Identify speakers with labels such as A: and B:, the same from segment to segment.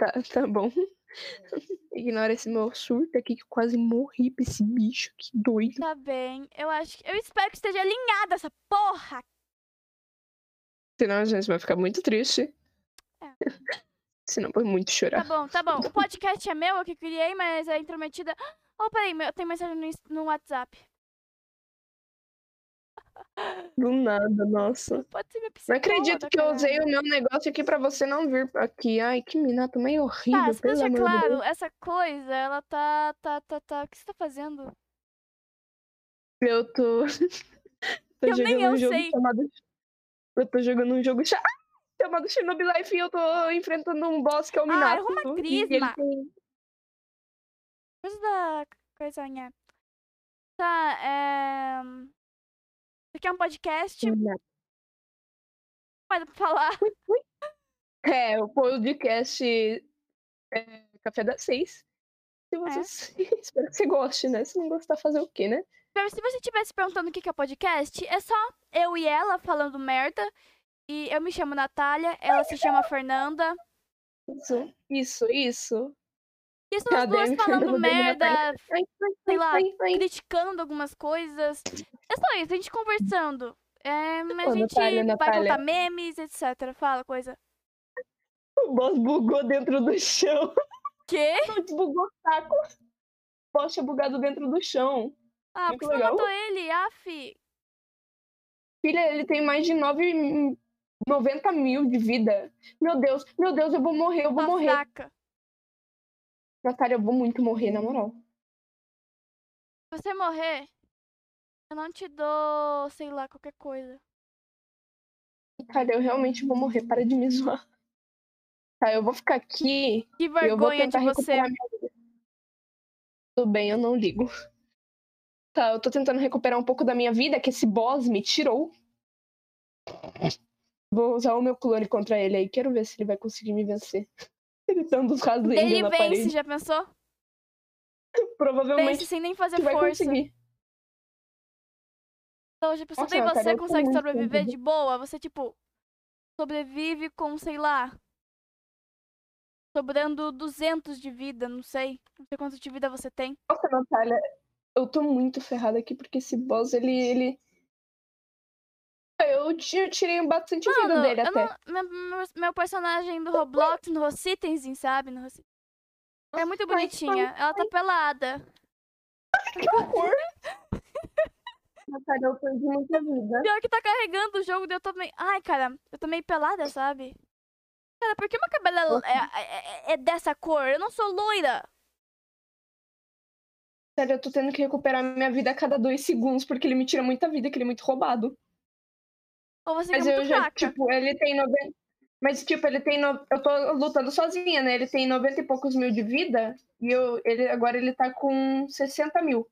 A: tá, tá bom. Ignora esse meu surto aqui que eu quase morri pra esse bicho. Que doido.
B: Tá bem. Eu acho que. Eu espero que esteja alinhada essa porra.
A: Senão a gente vai ficar muito triste.
B: É.
A: Senão vai muito
B: Tá
A: chorar.
B: bom, tá bom. O podcast é meu, eu que criei, mas é intrometida. Oh, peraí, eu tenho mensagem no WhatsApp.
A: Do nada, nossa.
B: Pode ser minha
A: Não acredito que eu usei o meu negócio aqui pra você não vir aqui. Ai, que minato meio horrível,
B: Tá,
A: pelo amor
B: claro,
A: Deus.
B: essa coisa, ela tá, tá, tá, tá. O que você tá fazendo?
A: Eu tô. tô
B: Eu nem eu
A: um
B: sei.
A: chamado. Eu tô jogando um jogo cha- chamado Shinobi Life e eu tô enfrentando um boss que é o
B: Ah,
A: Minato.
B: arruma
A: e ele
B: crisma.
A: tem-
B: Coisa da coisinha. Tá, é. Aqui é um podcast, mas pra falar.
A: É, o podcast é, Café das Seis. Se você espero que você goste, né? Se não gostar, fazer o quê, né?
B: Se você estivesse perguntando o que que é podcast, é só eu e ela falando merda. E eu me chamo Natália, ela se chama Fernanda.
A: Isso, isso, isso.
B: E essas duas
A: Cadê?
B: falando
A: Fernanda Demi
B: merda, sei lá, criticando algumas coisas. É só isso, a gente conversando. É, mas a gente
A: Natália,
B: vai
A: Natália.
B: contar memes, etc. Fala coisa.
A: O boss bugou dentro do chão.
B: Quê?
A: Desbugou o saco. O boss tinha bugado dentro do chão.
B: Ah,
A: Muito
B: porque você
A: legal.
B: matou ele, af.
A: Filha, ele tem mais de 9, 90 mil de vida. Meu Deus, meu Deus, eu vou morrer, eu vou
B: Tá
A: morrer.
B: fraca.
A: Natália, eu vou muito morrer, na moral.
B: Se você morrer, eu não te dou, sei lá, qualquer coisa.
A: Natália, eu realmente vou morrer. Para de me zoar. Tá, eu vou ficar aqui
B: Que vergonha de você.
A: Tudo bem, eu não ligo. Tá, eu tô tentando recuperar um pouco da minha vida que esse boss me tirou. Vou usar o meu clone contra ele aí. Quero ver se ele vai conseguir me vencer. Ele dando os rasgos
B: Ele
A: na
B: vence,
A: parede.
B: já pensou?
A: Provavelmente
B: Vence sem nem fazer força.
A: conseguir.
B: Então, já pensou,
A: Nossa,
B: você consegue sobreviver de boa? Você, tipo, sobrevive com, sei lá, sobrando 200 de vida, não sei. Não sei quanto de vida você tem.
A: Nossa, Natália, eu tô muito ferrada aqui porque esse boss, ele. ele... Eu, eu tirei bastante vida
B: Mano,
A: dele
B: eu
A: até.
B: não, meu, meu, personagem do Roblox, no Rossitenzinho, sabe? No. É muito bonitinha.
A: ai,
B: Ela tá pelada.
A: Que horror! Natália, eu perdi muita vida.
B: Pior que tá carregando o jogo, eu tô meio... Ai, cara, eu tô meio pelada, sabe? Cara, por que meu cabelo é, é, é- é dessa cor? Eu não sou loira.
A: Sério, eu tô tendo que recuperar minha vida a cada dois segundos porque ele me tira muita vida, que ele é muito roubado.
B: Ou você
A: Mas eu
B: muito
A: já,
B: fraca.
A: tipo, ele tem 90. Mas, tipo, ele tem. No... Eu tô lutando sozinha, né? Ele tem 90 e poucos mil de vida. E eu, ele, agora ele tá com 60 mil.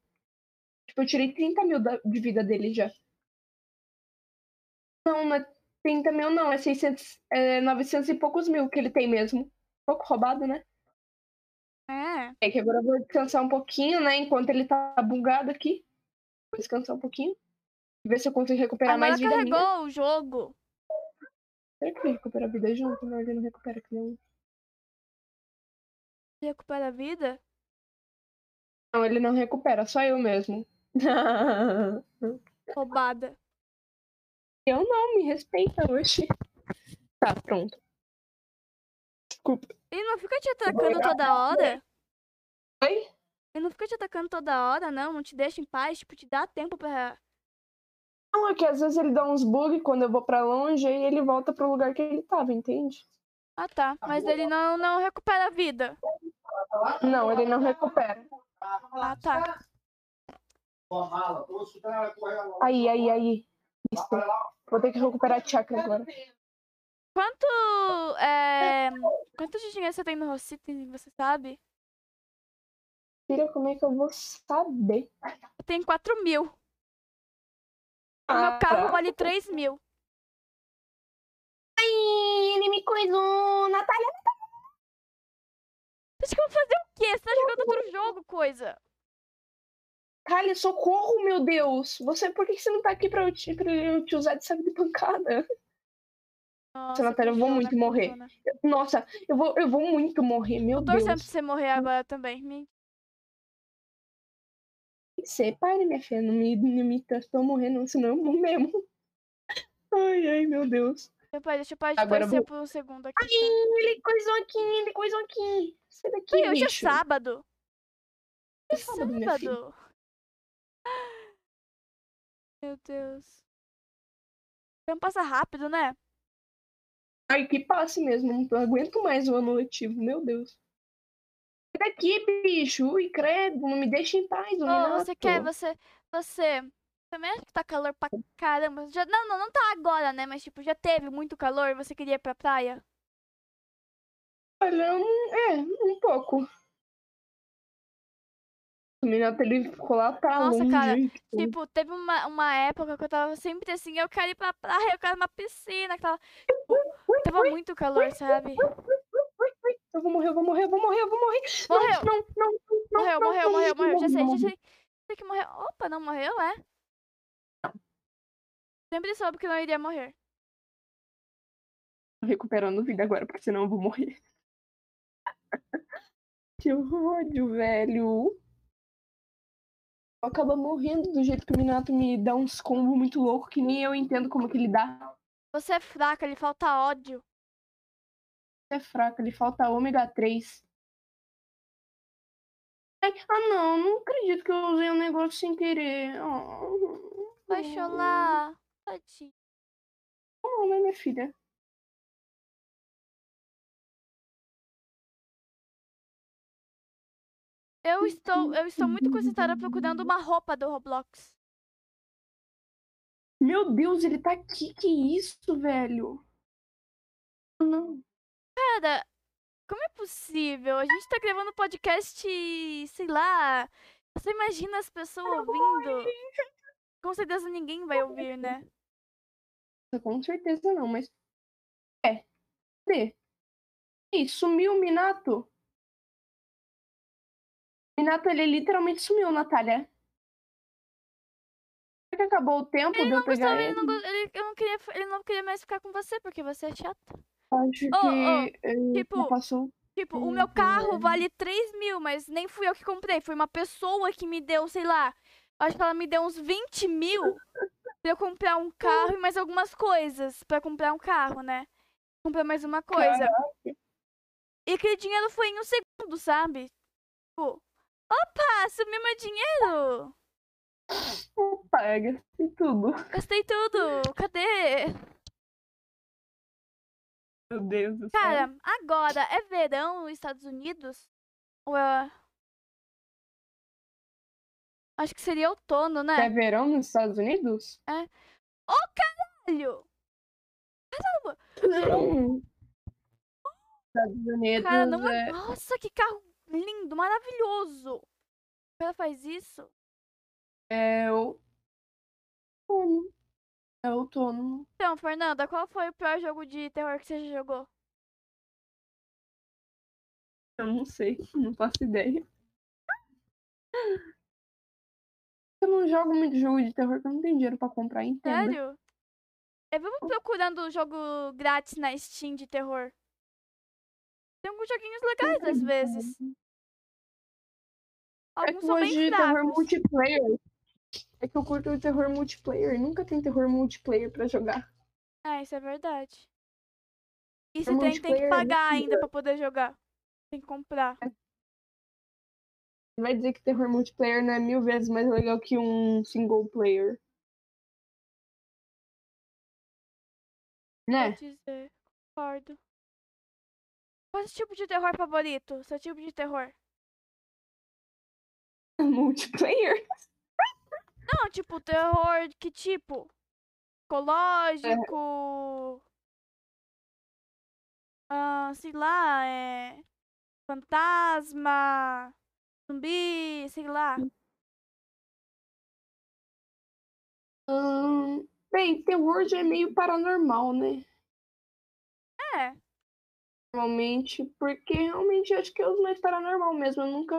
A: Tipo, eu tirei 30 mil da- de vida dele já. Não, não é 30 mil, não. É 600. É 900 e poucos mil que ele tem mesmo. Pouco roubado, né?
B: É.
A: É que agora eu vou descansar um pouquinho, né? Enquanto ele tá bugado aqui. Vou descansar um pouquinho. Ver se eu consigo recuperar
B: Agora
A: mais vida minha.
B: carregou o jogo.
A: Será que ele recupera a vida junto? Não, ele não recupera que não.
B: Recupera a vida?
A: Não, ele não recupera, só eu mesmo.
B: Roubada.
A: eu não, me respeita, oxi. Tá, pronto. Desculpa.
B: Ele não fica te atacando toda hora?
A: Oi?
B: Ele não fica te atacando toda hora, não? Não te deixa em paz? Tipo, te dá tempo pra...
A: Não, é que às vezes ele dá uns bugs quando eu vou pra longe e ele volta pro lugar que ele tava, entende?
B: Ah, tá. Mas ele não, não recupera a vida.
A: Não, ele não recupera.
B: Ah, tá.
A: Aí, aí, aí. Isso. Vou ter que recuperar a chakra agora.
B: Quanto... É... Quanto de dinheiro você tem no Rossitten, você sabe?
A: Filha, como é que eu vou saber?
B: Eu tenho 4 mil. O
A: Ah,
B: meu carro
A: tá.
B: vale 3 mil.
A: Ai, ele me coisou, Natália.
B: Você acha que eu vou fazer o quê? Você tá jogando outro jogo, coisa?
A: Kali, socorro, meu Deus! Você, por que você não tá aqui pra eu te, pra eu te usar de saco de pancada?
B: Nossa,
A: Natália, eu vou muito morrer. Nossa, eu vou, eu vou muito morrer, meu
B: Tô torcendo pra
A: Deus.
B: você morrer agora também.
A: Para, minha filha, não me, não me tô morrendo, senão eu morro mesmo. Ai, ai, meu Deus.
B: Depois, deixa eu parar de
A: Agora eu
B: torcer
A: vou-
B: por um segundo aqui.
A: Ai,
B: tá?
A: ele coisou aqui, ele coisou aqui. Sai daqui,
B: Ui, hoje é
A: bicho.
B: sábado.
A: É sábado, minha filha.
B: Sábado. Meu Deus. Então passa rápido, né?
A: Ai, que passe mesmo. Não aguento mais o ano letivo, meu Deus. Sai daqui, bicho. Ui, credo, não me deixa em paz,
B: Ô,
A: Minato.
B: você quer, você, você também acha que tá calor pra caramba? Já, não, não, não tá agora, né? Mas tipo, já teve muito calor, você queria ir pra praia?
A: Olha, não- é, um pouco. O Minato, ele ficou lá pra
B: Nossa,
A: longe.
B: cara,
A: tipo,
B: Tipo, teve uma, uma época que eu tava sempre assim, eu quero ir pra praia, eu quero uma piscina, que tava, tipo, tava muito calor, sabe?
A: Eu vou morrer, eu vou morrer, eu vou morrer, eu vou morrer.
B: Morreu,
A: Não, não, não, não,
B: morreu,
A: não,
B: morreu,
A: não,
B: morreu,
A: não,
B: morreu, já sei,
A: não,
B: já sei. Sei que morreu. Opa, não morreu, é? Sempre soube que não iria morrer.
A: Tô recuperando vida agora, porque senão eu vou morrer. que ódio, velho. Eu acabo morrendo do jeito que o Minato me dá uns combos muito loucos que nem eu entendo como que ele dá.
B: Você é fraca, lhe falta ódio.
A: É fraco, ele falta ômega 3. Ai, ah não, não acredito que eu usei um negócio sem querer. Oh,
B: Vai chorar. Tadinho.
A: Não, né, minha filha?
B: Eu estou, eu estou muito concentrada procurando uma roupa do Roblox.
A: Meu Deus, ele tá aqui, que isso, velho? Não.
B: Cara, como é possível? A gente tá gravando podcast, sei lá. Você imagina as pessoas ouvindo? Com certeza ninguém vai ouvir, né?
A: Com certeza não, mas. É. Cadê? Ih, sumiu o Minato. Minato, ele literalmente sumiu, Natália. Será que acabou o tempo de eu pegar
B: Gustavo, ele
A: ele?
B: não, ele, não queria, ele não queria mais ficar com você porque você é chata.
A: Acho
B: ô,
A: que ele
B: tipo,
A: passou.
B: Tipo, o meu carro
A: é.
B: vale 3 mil, mas nem fui eu que comprei. Foi uma pessoa que me deu, sei lá. Acho que ela me deu uns 20 mil pra eu comprar um carro e mais algumas coisas. Pra comprar um carro, né? Comprar mais uma coisa. E aquele dinheiro foi em um segundo, sabe? Tipo, opa, sumiu meu dinheiro!
A: Paga. E tudo.
B: Gastei tudo! Cadê?
A: Meu Deus do céu.
B: Cara, agora é verão nos Estados Unidos? Ou é. Acho que seria outono, né?
A: É verão nos Estados Unidos?
B: Caralho!
A: Não. Estados Unidos
B: Cara, não é.
A: é...
B: Nossa, que carro lindo, maravilhoso! Cara faz isso?
A: é outono. É outono.
B: Então, Fernanda, qual foi o pior jogo de terror que você já jogou?
A: Eu não sei, não faço ideia. Eu não jogo muito jogo de terror porque eu não tenho dinheiro pra comprar, entenda.
B: Sério? Eu vivo procurando jogo grátis na Steam de terror. Tem alguns joguinhos legais às vezes.
A: É
B: Alguns
A: que
B: são
A: hoje
B: bem
A: de terror
B: fracos.
A: multiplayer. É que eu curto o terror multiplayer. Nunca tem terror multiplayer pra jogar.
B: É, isso é verdade. E você tem, tem que
A: é
B: pagar ainda pra poder jogar. Tem que comprar.
A: Vai dizer que terror multiplayer não é mil vezes mais legal que um single player. Né?
B: Vou dizer. Concordo. Qual é o tipo de terror favorito? Seu tipo de terror?
A: Multiplayer?
B: Não, tipo, terror que tipo? Psicológico. Ah, sei lá, é. Fantasma. Zumbi, sei lá.
A: Hum, bem, terror já é meio paranormal, né?
B: É.
A: Normalmente, porque realmente acho que é os mais paranormal mesmo. Eu nunca,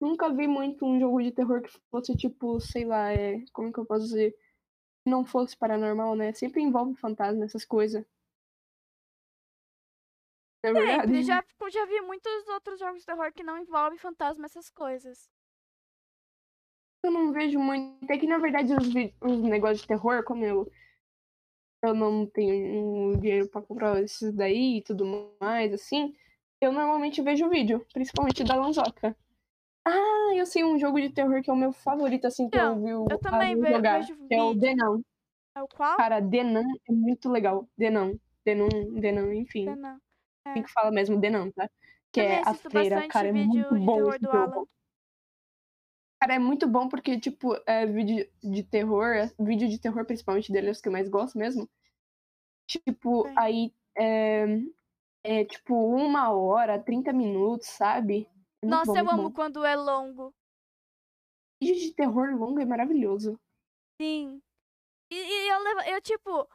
A: nunca vi muito um jogo de terror que fosse tipo, sei lá, é, como que eu posso dizer? Não fosse paranormal, né? Sempre envolve fantasma, essas coisas. É verdade.
B: Sempre. Já, tipo, já vi muitos outros jogos de terror que não envolvem fantasma, essas coisas.
A: Eu não vejo muito. É que na verdade os, os negócios de terror, como eu, eu não tenho dinheiro pra comprar esses daí e tudo mais, assim, eu normalmente vejo vídeo, principalmente da Lanzoca. Ah, eu sei um jogo de terror que é o meu favorito, assim, que eu
B: Então,
A: vi o
B: eu também
A: Aaron
B: ve-
A: jogar.
B: vejo
A: Que é o. Denan.
B: É o qual?
A: Cara, Denan é muito legal. Denan. Denan, Denan, enfim.
B: Não.
A: Assim que fala mesmo Denan, tá? Que
B: Também
A: é a
B: bastante
A: Cara, é muito bom esse
B: do
A: jogo.
B: Alan.
A: Cara, é muito bom porque, tipo, é vídeo de terror, é- vídeo de terror, principalmente dele, é os que eu mais gosto mesmo. Tipo,
B: Sim.
A: aí é, é tipo uma hora, 30 minutos, sabe? É
B: Nossa,
A: bom,
B: eu amo
A: bom.
B: quando é longo.
A: Vídeo de terror longo é maravilhoso.
B: Sim. E, e eu levo, eu tipo,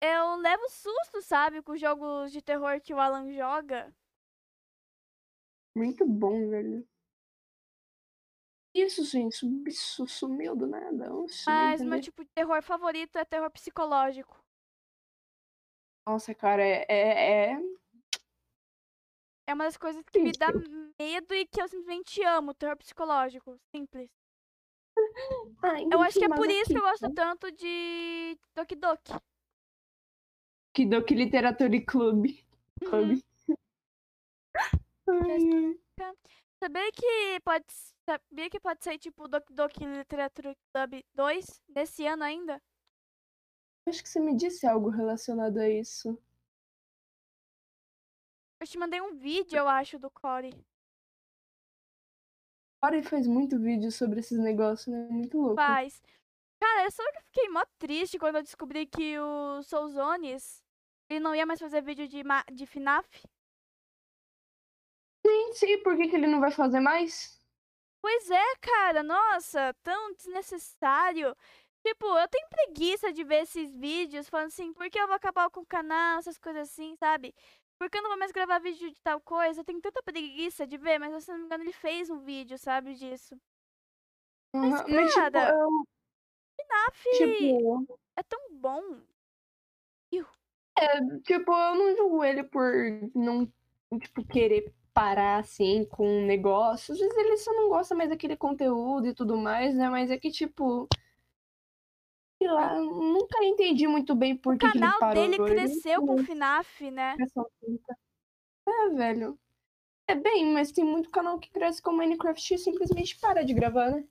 B: eu levo susto, sabe, com os jogos de terror que o Alan joga.
A: Muito bom, velho. Isso, gente, o bicho sumiu do nada. Oxe,
B: Mas meu tipo de terror favorito é terror psicológico.
A: Nossa, cara, é, é, é
B: É uma das coisas que me dá medo e que eu simplesmente amo, terror psicológico. Simples.
A: Ah,
B: Eu acho que é por isso que eu gosto tanto de Doki Doki.
A: Kidoki Literature Club.
B: Uhum.
A: Club. Ai,
B: Sabia que pode sabia que pode sair tipo Doki Doki Literature Club 2 nesse ano ainda?
A: acho que você me disse algo relacionado a isso.
B: Eu te mandei um vídeo, eu acho, do Cory.
A: Corey faz muito vídeo sobre esses negócios, né? Muito louco.
B: Faz. Cara, eu só que fiquei mó triste quando eu descobri que o Souzones ele não ia mais fazer vídeo de, ma- de FNAF.
A: Nem sei por que, que ele não vai fazer mais.
B: Pois é, cara, nossa, tão desnecessário. Tipo, eu tenho preguiça de ver esses vídeos falando assim, por que eu vou acabar com o canal, essas coisas assim, sabe? Por que eu não vou mais gravar vídeo de tal coisa? Eu tenho tanta preguiça de ver, mas se não me engano ele fez um vídeo, sabe, disso. Mas,
A: Mas, tipo, eu,
B: FNAF
A: tipo,
B: é tão bom.
A: tipo, eu não julgo ele por não, tipo, querer parar, assim, com o negócio. Às vezes ele só não gosta mais daquele conteúdo e tudo mais, né? Mas é que, tipo... Sei lá, nunca entendi muito bem por
B: O
A: que, que ele
B: canal dele
A: Ele
B: cresceu com
A: não
B: FNAF, né?
A: É, velho. É bem, mas tem muito canal que cresce com Minecraft e simplesmente para de gravar, né?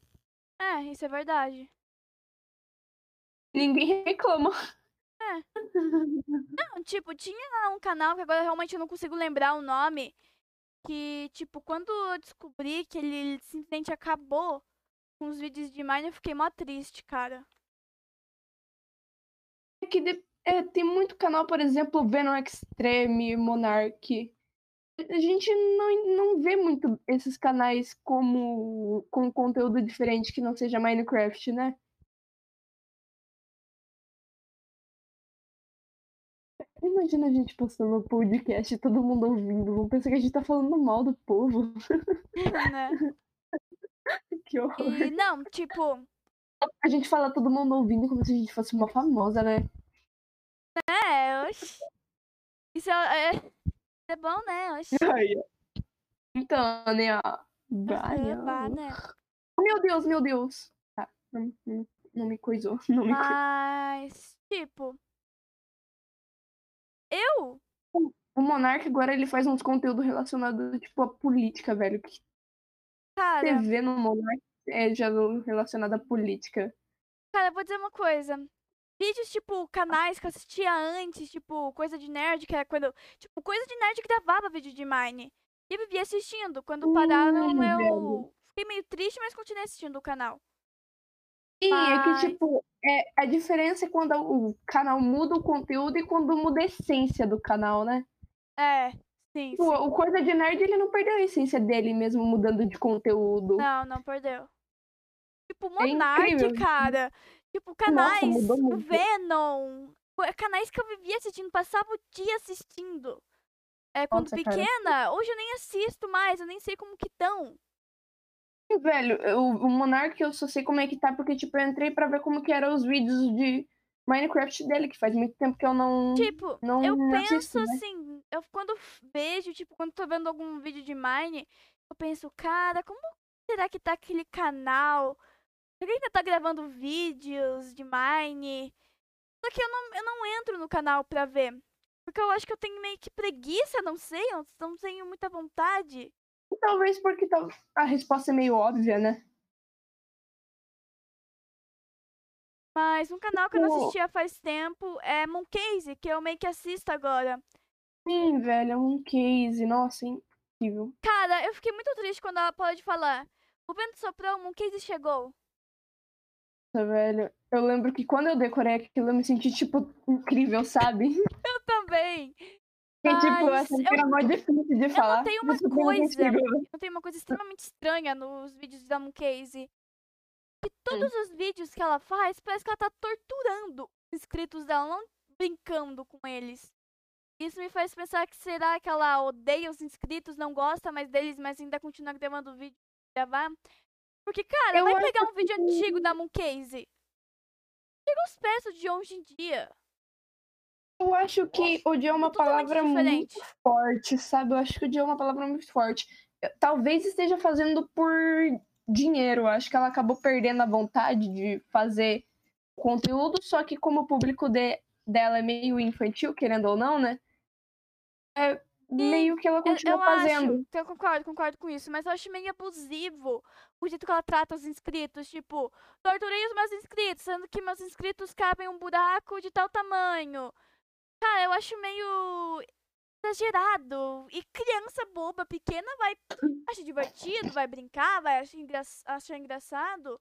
B: É, isso é verdade.
A: Ninguém reclama.
B: Não, tipo, tinha um canal que agora realmente eu não consigo lembrar o nome. Que, tipo, quando eu descobri que ele simplesmente acabou com os vídeos de Mine, eu fiquei mó triste, cara.
A: É que de- é, tem muito canal, por exemplo, Venom Extreme, Monarch. A gente não, não vê muito esses canais como com conteúdo diferente que não seja Minecraft, né? Imagina a gente postando um podcast e todo mundo ouvindo. Vão pensar que a gente tá falando mal do povo.
B: né?
A: Que horror.
B: E não, tipo,
A: A gente fala todo mundo ouvindo como se a gente fosse uma famosa, né?
B: é, oxi. Isso é, é, é bom, né? Oxi.
A: Então, né? ó. Bah, né? Meu Deus, meu Deus. Tá, não, não, não me coisou. Não me coisou.
B: Mas, tipo. Eu?
A: O Monark agora ele faz uns conteúdos relacionados, tipo, à política, velho. Que
B: Cara,
A: você vê no Monark é já relacionado à política.
B: cara, eu vou dizer uma coisa. Vídeos, tipo, canais que eu assistia antes, tipo, coisa de nerd, que era quando. Tipo, coisa de nerd gravava vídeo de Mine. E eu vivia assistindo. Quando pararam,
A: Hum,
B: eu
A: velho.
B: fiquei meio triste, mas continuei assistindo o canal.
A: É
B: Mas-
A: que, tipo, é, a diferença é quando o canal muda o conteúdo e quando muda a essência do canal, né?
B: É, sim,
A: Tipo,
B: sim.
A: o Coisa de Nerd, ele não perdeu a essência dele mesmo mudando de conteúdo.
B: Não, não perdeu. Tipo,
A: É
B: Monark,
A: incrível.
B: cara. Tipo, canais.
A: mudou muito.
B: Venom. co- Canais que eu vivia assistindo, passava o dia assistindo. É, quando
A: Nossa, cara.
B: pequena, hoje eu nem assisto mais, eu nem sei como que estão.
A: Velho, o, o Monark eu só sei como é que tá, porque, tipo, eu entrei pra ver como que eram os vídeos de Minecraft dele, que faz muito tempo que eu não.
B: Tipo,
A: não
B: eu penso
A: né?
B: assim, eu quando vejo, tipo, quando tô vendo algum vídeo de Mine, eu penso, cara, como será que tá aquele canal? Que ainda tá gravando vídeos de Mine? Só que eu não, eu não entro no canal pra ver. Porque eu acho que eu tenho meio que preguiça, não sei, eu não tenho muita vontade.
A: Talvez porque a resposta é meio óbvia, né?
B: Mas um canal que eu não assistia faz tempo é Mooncase, que eu meio que assisto agora.
A: Sim, velho, é um case. Nossa, incrível.
B: Cara, eu fiquei muito triste quando ela pode falar. O vento soprou, o Mooncase chegou.
A: Nossa, velho. Eu lembro que quando eu decorei aquilo, eu me senti, tipo, incrível, sabe?
B: eu também.
A: E, tipo, essa eu, era mó difícil de falar.
B: Eu tenho uma coisa. Eu tenho uma coisa extremamente estranha nos vídeos da Mooncase. Que todos hum. os vídeos que ela faz, parece que ela tá torturando os inscritos dela, não brincando com eles. Isso me faz pensar que será que ela odeia os inscritos, não gosta mais deles, mas ainda continua gravando vídeo gravar? Porque, cara, eu vai pegar um vídeo que... antigo da Mooncase. Chega os peças de hoje em dia.
A: Eu acho que o dia é uma palavra diferente. muito forte, sabe? Eu acho que o dia é uma palavra muito forte. Talvez esteja fazendo por dinheiro. Eu acho que ela acabou perdendo a vontade de fazer conteúdo, só que como o público de, dela é meio infantil, querendo ou não, né? É meio que ela continua eu, eu fazendo.
B: Acho, eu concordo, concordo com isso, mas eu acho meio abusivo o jeito que ela trata os inscritos. Tipo, torturei os meus inscritos, sendo que meus inscritos cabem um buraco de tal tamanho. Cara, eu acho meio exagerado. E criança boba, pequena, vai achar divertido, vai brincar, vai achar, engra achar engraçado.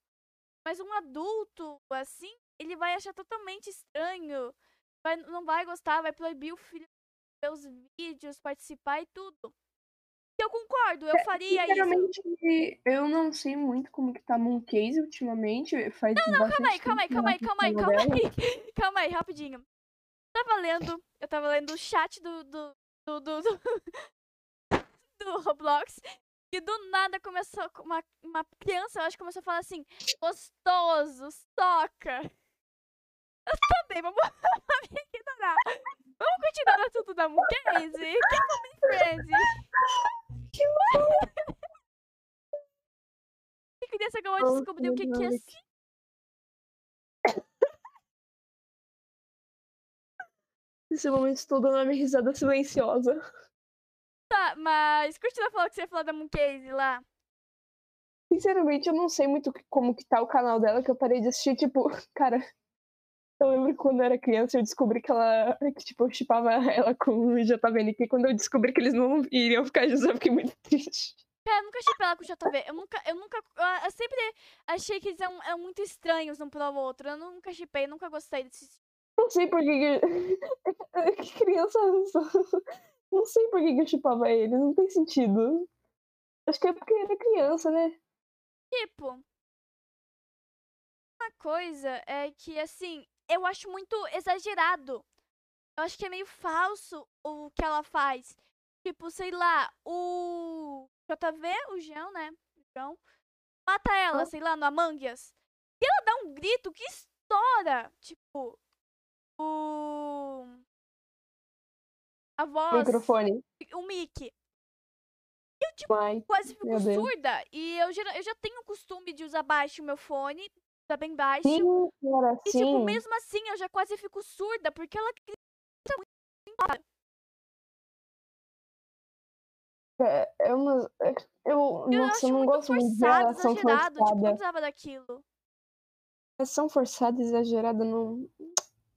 B: Mas um adulto, assim, ele vai achar totalmente estranho. Vai, não vai gostar, vai proibir o filho ver os vídeos, participar e tudo. Eu concordo, eu faria
A: Sinceramente, isso. eu não sei muito como que tá Mooncase ultimamente. Faz
B: não, não, calma aí, calma aí, calma aí, calma aí, calma aí. Calma aí, rapidinho. Eu tava lendo, eu tava lendo o chat do, do, do, do, do, Roblox. E do nada começou, uma, uma criança, eu acho, começou a falar assim, gostoso, soca. Eu também, vamos ignorar. Vamos continuar no assunto da Mooncase? Que family friend? Que criança acabou de descobrir o que, que é assim.
A: Nesse momento estou dando a minha risada silenciosa.
B: Tá, mas continua falando que você ia falar da Mooncase lá.
A: Sinceramente, eu não sei muito como que tá o canal dela, que eu parei de assistir, tipo, cara, eu lembro que quando eu era criança eu descobri que ela, que, tipo, eu chipava ela com o JVN, que quando eu descobri que eles não iriam ficar juntos, eu fiquei muito triste.
B: É, eu nunca chipei ela com o JV. Eu nunca, eu nunca, eu sempre achei que eles eram, eram muito estranhos um pro outro. Eu nunca chipei, nunca gostei desse
A: Não sei por que. que criança. Não sei por que eu chipava ele, não tem sentido. Acho que é porque é criança, né?
B: Tipo. Uma coisa é que, assim, eu acho muito exagerado. Eu acho que é meio falso o que ela faz. Tipo, sei lá, o JV, o João, né? O João, mata ela, oh. sei lá, no Among Us. E ela dá um grito que estoura. Tipo, o. A voz.
A: Microfone.
B: O mic. Eu, tipo, quase fico surda. E eu já, eu já tenho o costume de usar baixo o meu fone tá bem baixo.
A: Sim, cara,
B: e,
A: sim.
B: tipo, mesmo assim, eu já quase fico surda, porque ela grita muito.
A: É, é. É, eu, eu nossa, eu não gosto muito de relação exagerado, forçada. Tipo,
B: não precisava daquilo.
A: Ação forçada, exagerada, não.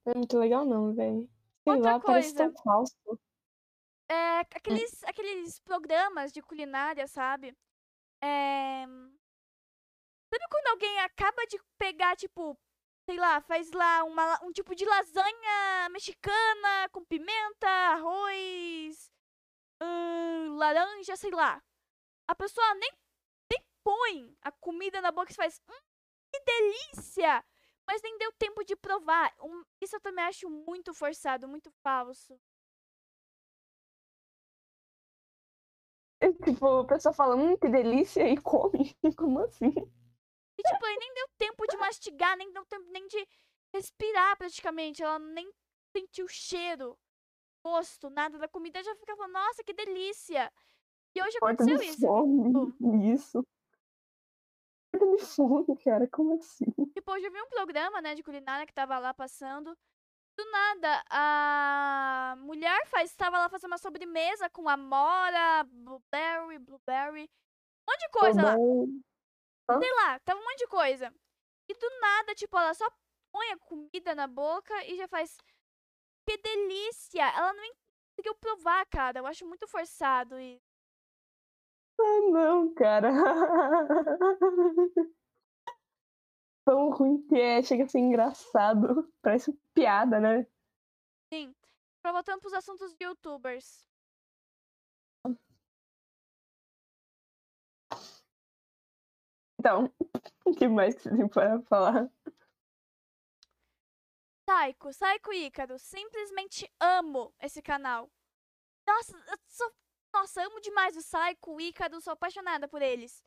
A: é muito legal, não, velho. Sei Outra lá, coisa. parece tão falso.
B: É, aqueles, aqueles programas de culinária, sabe? É, Sabe quando alguém acaba de pegar, tipo, sei lá, faz lá uma, um tipo de lasanha mexicana com pimenta, arroz, hum, laranja, sei lá. A pessoa nem, nem põe a comida na boca e faz, hum, que delícia! Mas nem deu tempo de provar. Um, isso eu também acho muito forçado, muito falso.
A: É, tipo, a pessoa fala, hum, que delícia, e come. Como assim?
B: E, tipo, ele nem deu tempo de mastigar, nem deu tempo nem de respirar praticamente. Ela nem sentiu o cheiro. gosto, nada da comida, já ficava, nossa, que delícia. E hoje
A: Porta
B: aconteceu isso.
A: fome. Isso. Porta de fome, cara. Como assim?
B: Tipo, hoje eu vi um programa, né, de culinária que tava lá passando. Do nada, a mulher faz, tava lá fazendo uma sobremesa com amora, blueberry, blueberry, um monte de coisa lá. Sei lá, tava um monte de coisa. E do nada, tipo, ela só põe a comida na boca e já faz. Que delícia! Ela não conseguiu provar, cara. Eu acho muito forçado isso.
A: Ah, não, cara. Tão ruim que é, chega a ser engraçado. Parece piada, né?
B: Sim. Pra voltando pros assuntos de youtubers.
A: Então, o que mais que você tem para falar?
B: Saiko, Saiko Ícaro. Simplesmente amo esse canal. Nossa, eu sou. Nossa, amo demais o Saiko, o Ícaro, sou apaixonada por eles.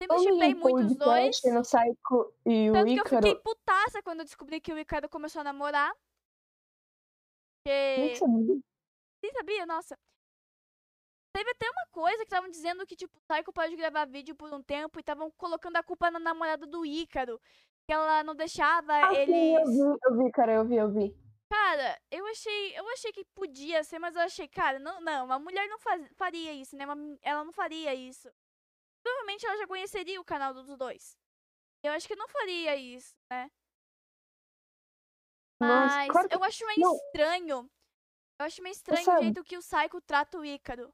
B: Sempre chipei muito os dois.
A: no Psycho e o
B: Tanto que eu
A: Ícaro.
B: fiquei putaça quando eu descobri que o Ícaro começou a namorar.
A: Nem
B: Porque.
A: sabia.
B: Nem sabia, nossa. Teve até uma coisa que estavam dizendo que, tipo, o Psycho pode gravar vídeo por um tempo e estavam colocando a culpa na namorada do Ícaro. Que ela não deixava
A: Ah, sim,
B: eles.
A: eu vi, eu vi, cara, eu vi, eu vi.
B: Cara, eu achei, eu achei que podia ser, mas eu achei, cara, não, não, uma mulher não faz, faria isso, né? Uma- ela não faria isso. Provavelmente ela já conheceria o canal dos dois. Eu acho que não faria isso, né?
A: Mas,
B: Mas
A: claro que
B: eu acho meio
A: não.
B: estranho. Eu acho meio estranho o jeito que o Psycho trata o Ícaro.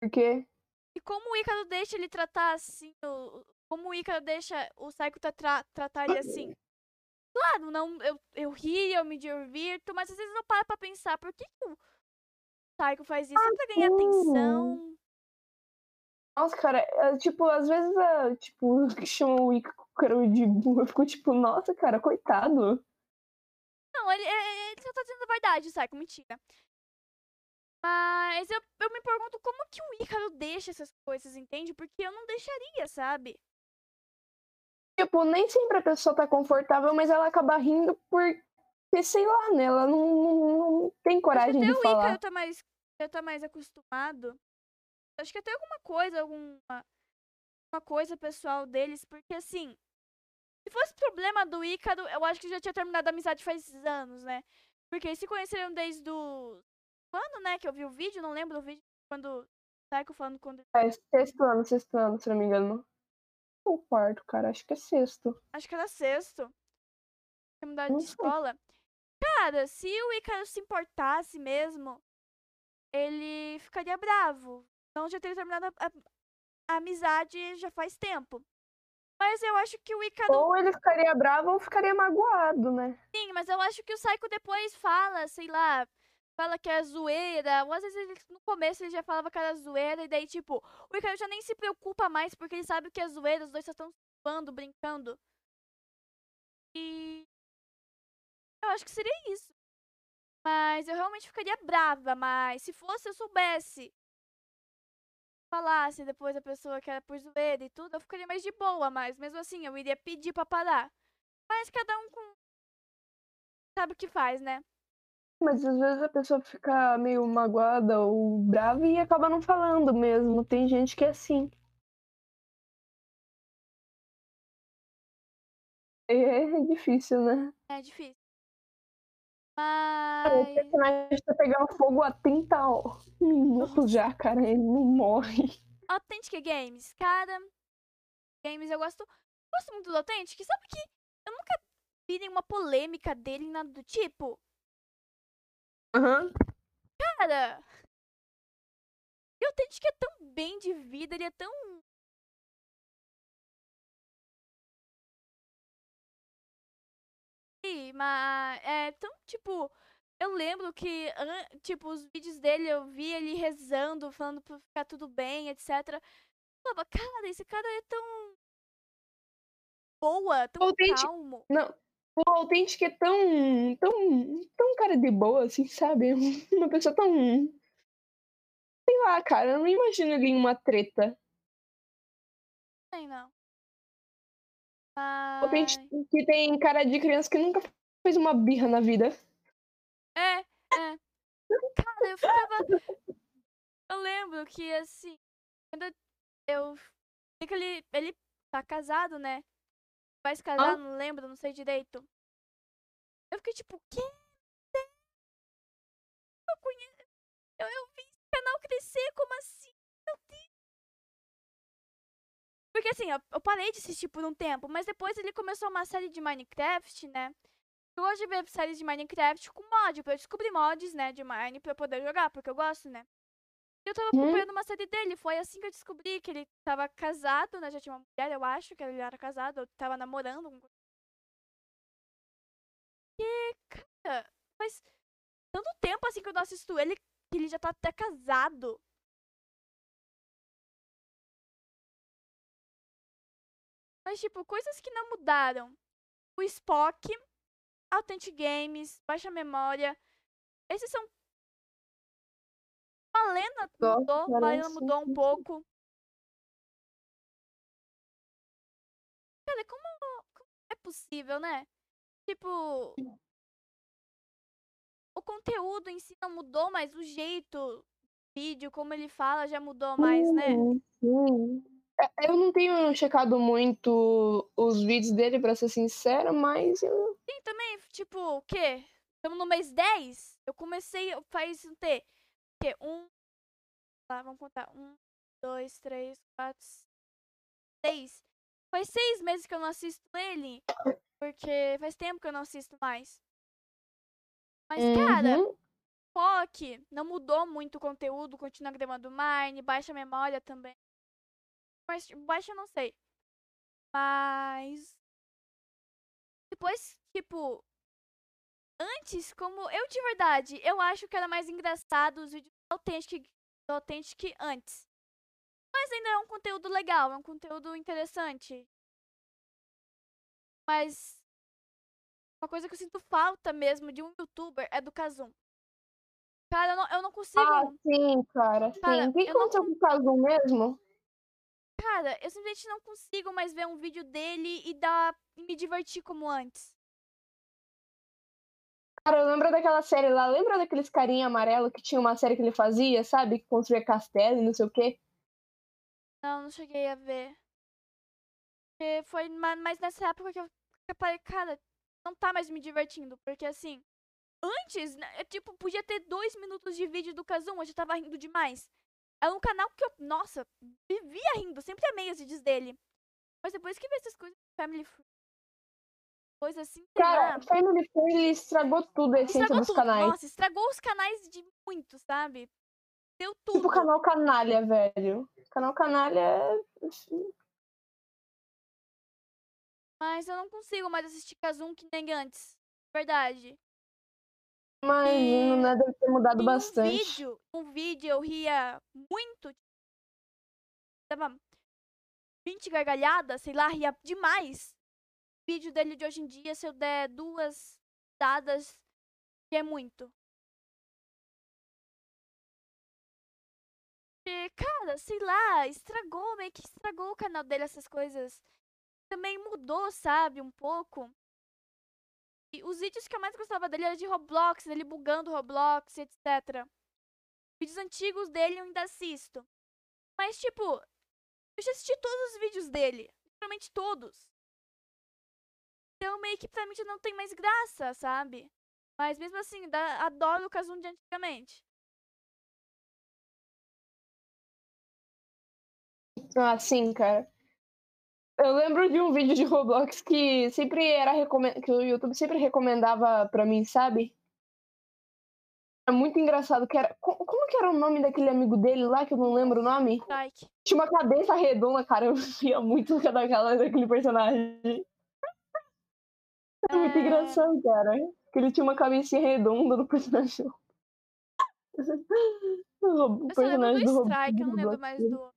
A: Porque
B: E como o Ícaro deixa ele tratar assim, o- como o Ícaro deixa o Psycho tra tra- tratar ele assim. Claro, não, eu, eu rio, eu me divirto, mas às vezes eu paro pra pensar, por que, que o Psycho faz isso? Só pra ganhar
A: sim.
B: atenção?
A: Nossa, cara, é, tipo, às vezes, é, tipo, que chamam o Ícaro de burro, eu fico tipo, nossa, cara, coitado.
B: Não, ele, ele, ele só tá dizendo a verdade, o Psycho, mentira. Mas eu, eu me pergunto como que o Ícaro deixa essas coisas, entende? Porque eu não deixaria, sabe?
A: Tipo, nem sempre a pessoa tá confortável, mas ela acaba rindo porque, sei lá, né, ela não, não- não tem
B: Acho que
A: coragem
B: até
A: de
B: o
A: falar.
B: Ícaro tá mais, já tá mais acostumado. Acho que até alguma coisa, alguma uma coisa pessoal deles, porque assim, se fosse problema do Ícaro, eu acho que já tinha terminado a amizade faz anos, né? Porque eles se conheceram desde o. Quando, né? Que eu vi o vídeo, não lembro o vídeo, quando. Psycho falando quando.
A: É sexto ano, sexto ano, se não me engano. Ou quarto, cara, acho que é sexto.
B: Acho que era sexto. Tinha mudado de escola. Cara, se o Ícaro se importasse mesmo, ele ficaria bravo. Então já teria terminado a, a- a amizade já faz tempo. Mas eu acho que o Ícaro.
A: Ou ele ficaria bravo ou ficaria magoado, né?
B: Sim, mas eu acho que o Psycho depois fala, sei lá, fala que é zoeira. Ou às vezes ele, no começo ele já falava que era zoeira, e daí, tipo, o Ícaro já nem se preocupa mais porque ele sabe que é zoeira, os dois só estão zoando, brincando. E. Eu acho que seria isso. Mas eu realmente ficaria brava, mas se fosse eu soubesse. Falasse depois a pessoa que era por zoeira e tudo, eu ficaria mais de boa, mas mesmo assim eu iria pedir pra parar. Mas cada um com sabe o que faz, né?
A: Mas às vezes a pessoa fica meio magoada ou brava e acaba não falando mesmo. Tem gente que é assim. É difícil, né?
B: É difícil.
A: O
B: Mas.
A: personagem tá pegando fogo há 30 minutos já, cara. Ele não morre.
B: Authentic Games, cara. Games eu gosto. Gosto muito do Authentic. Sabe que eu nunca vi nenhuma polêmica dele, nada do tipo.
A: Aham.
B: Cara. E o Authentic é tão bem de vida, ele é tão. Mas é tão tipo. Eu lembro que, tipo, os vídeos dele eu vi ele rezando, falando pra ficar tudo bem, etc. Eu falava, cara, esse cara é tão. boa, tão calmo.
A: Não. O Authentic é tão, tão, tão cara de boa, assim, sabe? Uma pessoa tão. Sei lá, cara, eu não imagino ele em uma treta.
B: Sei não. Mas.
A: que tem cara de criança que nunca fez uma birra na vida.
B: É, é. Cara, eu ficava. Eu lembro que, assim, quando eu. ele, ele tá casado, né? Vai se casar,
A: Ah.
B: não lembro, não sei direito. Eu fiquei tipo, quê? Eu conheço. Eu, eu vi esse canal crescer, como assim? Meu Deus. Porque assim, eu, eu parei de assistir por um tempo, mas depois ele começou uma série de Minecraft, né? Eu gosto de ver séries de Minecraft com mod, pra eu descobrir mods, né, de Mine pra eu poder jogar, porque eu gosto, né? Eu tava
A: Uhum.
B: acompanhando uma série dele, foi assim que eu descobri que ele tava casado, né? Já tinha uma mulher, eu acho que ele era casado, ou tava namorando. E, cara, faz tanto tempo assim que eu não assisto ele, que ele já tá até casado. Mas, tipo, coisas que não mudaram. O Spock, Authentic Games, Baixa Memória. Esses são. Malena
A: Gosto,
B: mudou, Malena
A: parece.
B: mudou um pouco. Cara, como, como é possível, né? Tipo. O conteúdo em si não mudou, mas o jeito, vídeo, como ele fala, já mudou mais, né?
A: Sim, sim. É, Eu não tenho checado muito os vídeos dele, pra ser sincera, mas eu...
B: Sim, também, tipo, o quê? Estamos no mês 10? Eu comecei faz um quê? O quê? Um. Lá, vamos contar. Um, dois, três, quatro, seis. Faz seis meses que eu não assisto ele. Porque faz tempo que eu não assisto mais. Mas, cara,
A: Uhum.
B: POC não mudou muito o conteúdo, continua gravando Mine, baixa a memória também. Mas baixa eu não sei. Mas depois, tipo, antes, como eu de verdade, eu acho que era mais engraçado os vídeos do Authentic, antes. Mas ainda é um conteúdo legal, é um conteúdo interessante. Mas uma coisa que eu sinto falta mesmo de um youtuber é do Kazum. Cara, eu não, eu não consigo.
A: Ah, sim, cara, sim.
B: Cara,
A: o que que
B: eu não
A: aconteceu com o caso mesmo?
B: Cara, eu simplesmente não consigo mais ver um vídeo dele e dar e me divertir como antes.
A: Cara, eu lembro daquela série lá, lembra daqueles carinha amarelo que tinha uma série que ele fazia, sabe? Que construía castelo e não sei o quê?
B: Não, não cheguei a ver. Porque foi ma- mais nessa época que eu, parei, cara, não tá mais me divertindo. Porque assim, antes, né, eu, tipo, podia ter dois minutos de vídeo do Kazum, eu já tava rindo demais. É um canal que eu, nossa, vivia rindo, sempre amei os vídeos dele. Mas depois que vi essas coisas Family coisa assim, lá,
A: Cara, Family Friendly estragou tudo a essência
B: estragou
A: dos
B: tudo.
A: canais.
B: Nossa, estragou os canais de muito, sabe? Deu tudo.
A: Tipo o canal Canalha, velho. Canal Canalha é. assim,
B: Mas eu não consigo mais assistir Kazum que nem antes. Verdade.
A: Imagino, né? Deve ter mudado
B: Em um
A: bastante.
B: vídeo, um vídeo eu ria muito. Dava 20 gargalhadas, sei lá, ria demais. Vídeo dele de hoje em dia, se eu der duas dadas, é muito. E, cara, sei lá, estragou, meio que estragou o canal dele, essas coisas. Também mudou, sabe, um pouco. E os vídeos que eu mais gostava dele eram de Roblox, dele bugando Roblox, etc. Vídeos antigos dele eu ainda assisto. Mas, tipo, eu já assisti todos os vídeos dele. Literalmente todos. Então, meio que pra mim já não tem mais graça, sabe? Mas mesmo assim, dá- adoro o Kazum de antigamente.
A: Ah, sim, cara. Eu lembro de um vídeo de Roblox que sempre era que o YouTube sempre recomendava pra mim, sabe? Era muito engraçado, que era. co- Como que era o nome daquele amigo dele lá, que eu não lembro o nome?
B: Like.
A: Tinha uma cabeça redonda, cara. Eu via muito daquela, daquele personagem. Era muito
B: É.
A: engraçado, cara. Que ele tinha uma cabecinha redonda no personagem. O Rob-
B: Eu só lembro
A: personagem
B: do
A: Rob-
B: Strike, eu não
A: do
B: lembro mais do.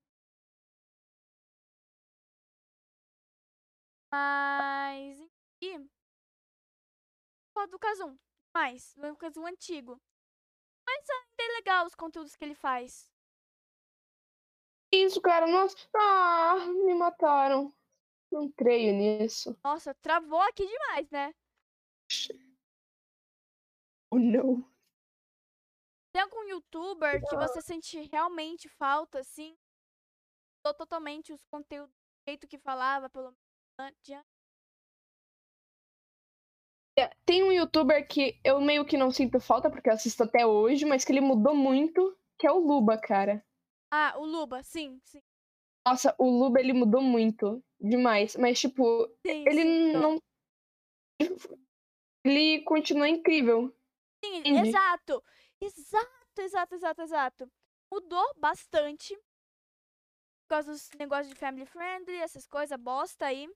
B: Mas. Enfim. Qual do Kazum? Mais. Do Kazum antigo. Mas ainda é legal os conteúdos que ele faz.
A: Isso, cara, nossa. Ah, me mataram. Não creio nisso.
B: Nossa, travou aqui demais, né?
A: Oh, não.
B: Tem algum youtuber que você sente realmente falta, assim? Mudou totalmente os conteúdos, do jeito que falava, pelo menos?
A: É, Tem um youtuber que eu meio que não sinto falta, porque eu assisto até hoje, mas que ele mudou muito, que é o Luba, cara.
B: Ah, o Luba, sim, sim.
A: Nossa, o Luba ele mudou muito. Demais. Mas, tipo,
B: Sim,
A: ele
B: sim,
A: não. Ele continua incrível.
B: Sim,
A: Entendi.
B: exato. Exato, exato, exato, exato. Mudou bastante. Por causa dos negócios de family friendly, essas coisas, bosta aí.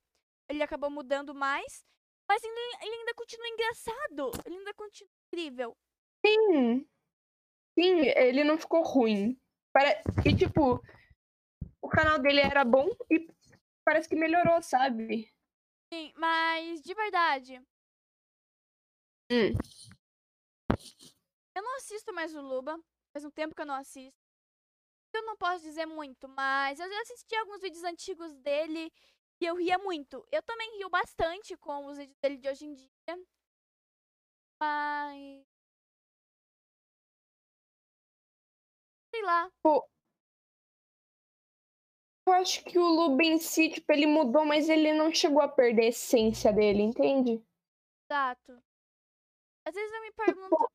B: Ele acabou mudando mais. Mas ele, ele ainda continua engraçado. Ele ainda continua incrível.
A: Sim. Sim, ele não ficou ruim. Pare- E, tipo, o canal dele era bom e parece que melhorou, sabe?
B: Sim, mas de verdade,
A: Hum.
B: eu não assisto mais o Luba. Faz um tempo que eu não assisto. Eu não posso dizer muito, mas eu já assisti alguns vídeos antigos dele e eu ria muito. Eu também rio bastante com os vídeos dele de hoje em dia. Mas. Sei lá.
A: Eu acho que o si, tipo, ele mudou, mas ele não chegou a perder a essência dele, entende?
B: Exato. Às vezes eu me pergunto.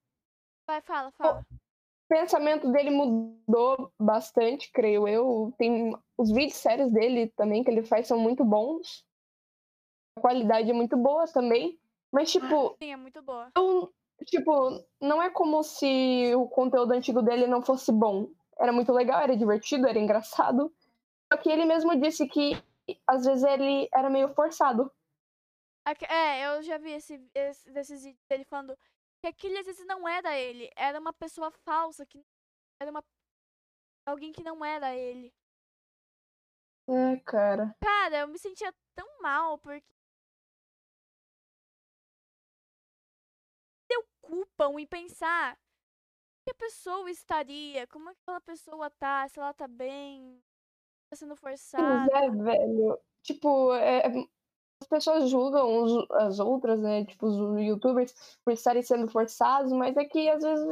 B: Vai, fala, fala.
A: O pensamento dele mudou bastante, creio eu. Tem os vídeos sérios dele também que ele faz são muito bons. A qualidade é muito boa também. Mas, tipo,
B: Sim, é muito boa.
A: eu, tipo, não é como se o conteúdo antigo dele não fosse bom. Era muito legal, era divertido, era engraçado. Só que ele mesmo disse que às vezes ele era meio forçado.
B: Aque- É, eu já vi esse, esse, desses vídeos dele falando que aquele às vezes não era ele. Era uma pessoa falsa. que Era uma. Alguém que não era ele.
A: É, cara.
B: Cara, eu me sentia tão mal porque. Se ocupam em pensar que a pessoa estaria, como é que aquela pessoa tá, se ela tá bem, sendo
A: Mas
B: forçada.
A: é, velho. Tipo, é, as pessoas julgam os- as outras, né? Tipo, os youtubers por estarem sendo forçados, mas é que às vezes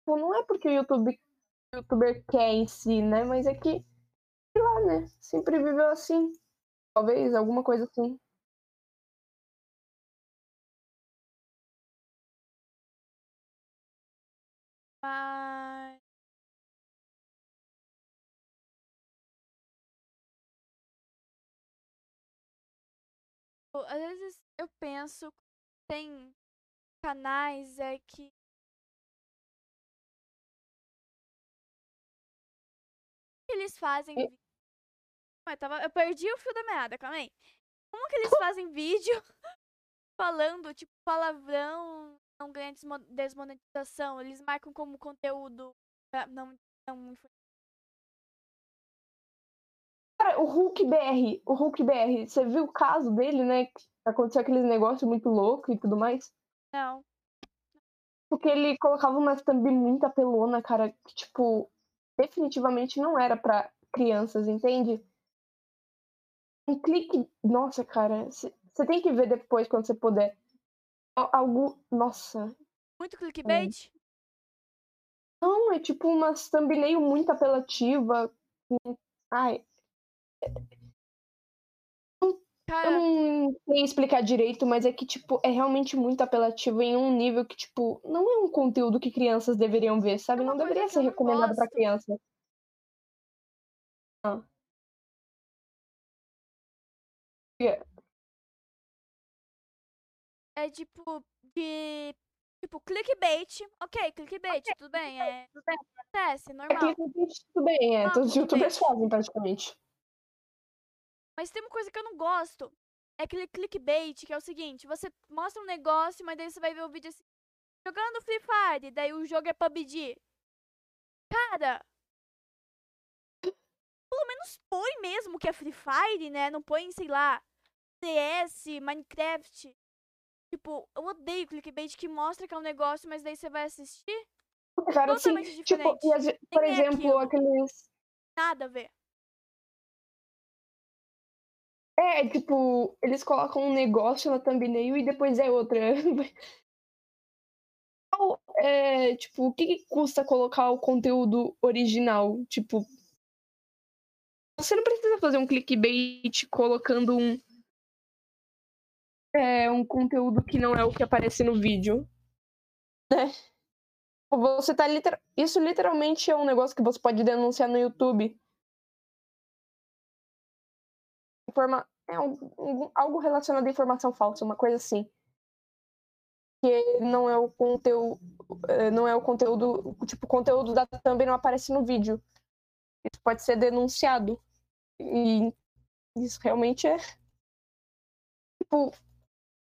A: tipo, não é porque o YouTube, o youtuber quer em si, né? Mas é que, sei lá, né? Sempre viveu assim. Talvez, alguma coisa assim.
B: Mas. Às vezes eu penso, tem canais é que. que eles fazem.
A: E-
B: vi- Ué, tava... Eu perdi o fio da meada, calma aí. Como que eles fazem vídeo falando, tipo, palavrão não ganha desmo- desmonetização? Eles marcam como conteúdo não, não
A: Cara, o Hulk BR, o Hulk BR, você viu o caso dele, né? Que aconteceu aqueles negócios muito louco e tudo mais?
B: Não.
A: Porque ele colocava uma thumb muito apelona, cara, que, tipo, definitivamente não era pra crianças, entende? Um clique. Nossa, cara, você tem que ver depois quando você puder. Al- Algo. Nossa.
B: Muito clickbait?
A: Não, é tipo uma thumbnail muito apelativa. com- Ai, eu
B: Cara,
A: não sei explicar direito, mas é que, tipo, é realmente muito apelativo em um nível que, tipo, não é um conteúdo que crianças deveriam ver, sabe?
B: uma
A: Não deveria ser recomendado pra
B: gosto.
A: criança. Ah. Yeah.
B: é tipo de. Tipo, clickbait. Ok, clickbait, tudo bem. É, acontece, normal.
A: Aqui tudo bem, é.
B: Ah,
A: Todos os
B: tudo
A: youtubers
B: bem.
A: fazem praticamente.
B: Mas tem uma coisa que eu não gosto. É aquele clickbait, que é o seguinte, você mostra um negócio, mas daí você vai ver o vídeo assim, jogando Free Fire, daí o jogo é PUBG. Cara, pelo menos põe mesmo que é Free Fire, né? Não põe, sei lá, CS, Minecraft. Tipo, eu odeio clickbait que mostra que é um negócio, mas daí você vai assistir, totalmente
A: tipo,
B: diferente.
A: ve- por
B: Nem
A: exemplo, aqueles.
B: Nada a ver.
A: É, tipo, eles colocam um negócio na thumbnail e depois é outra. é, tipo, o que, que custa colocar o conteúdo original? Tipo, você não precisa fazer um clickbait colocando um é, um conteúdo que não é o que aparece no vídeo, né? Você tá literal... Isso literalmente é um negócio que você pode denunciar no YouTube. Informa... É um, um, algo relacionado à informação falsa, uma coisa assim. Que não é o conteúdo. É, não é o conteúdo. Tipo, o conteúdo da thumb não aparece no vídeo. Isso pode ser denunciado. E isso realmente é. Tipo,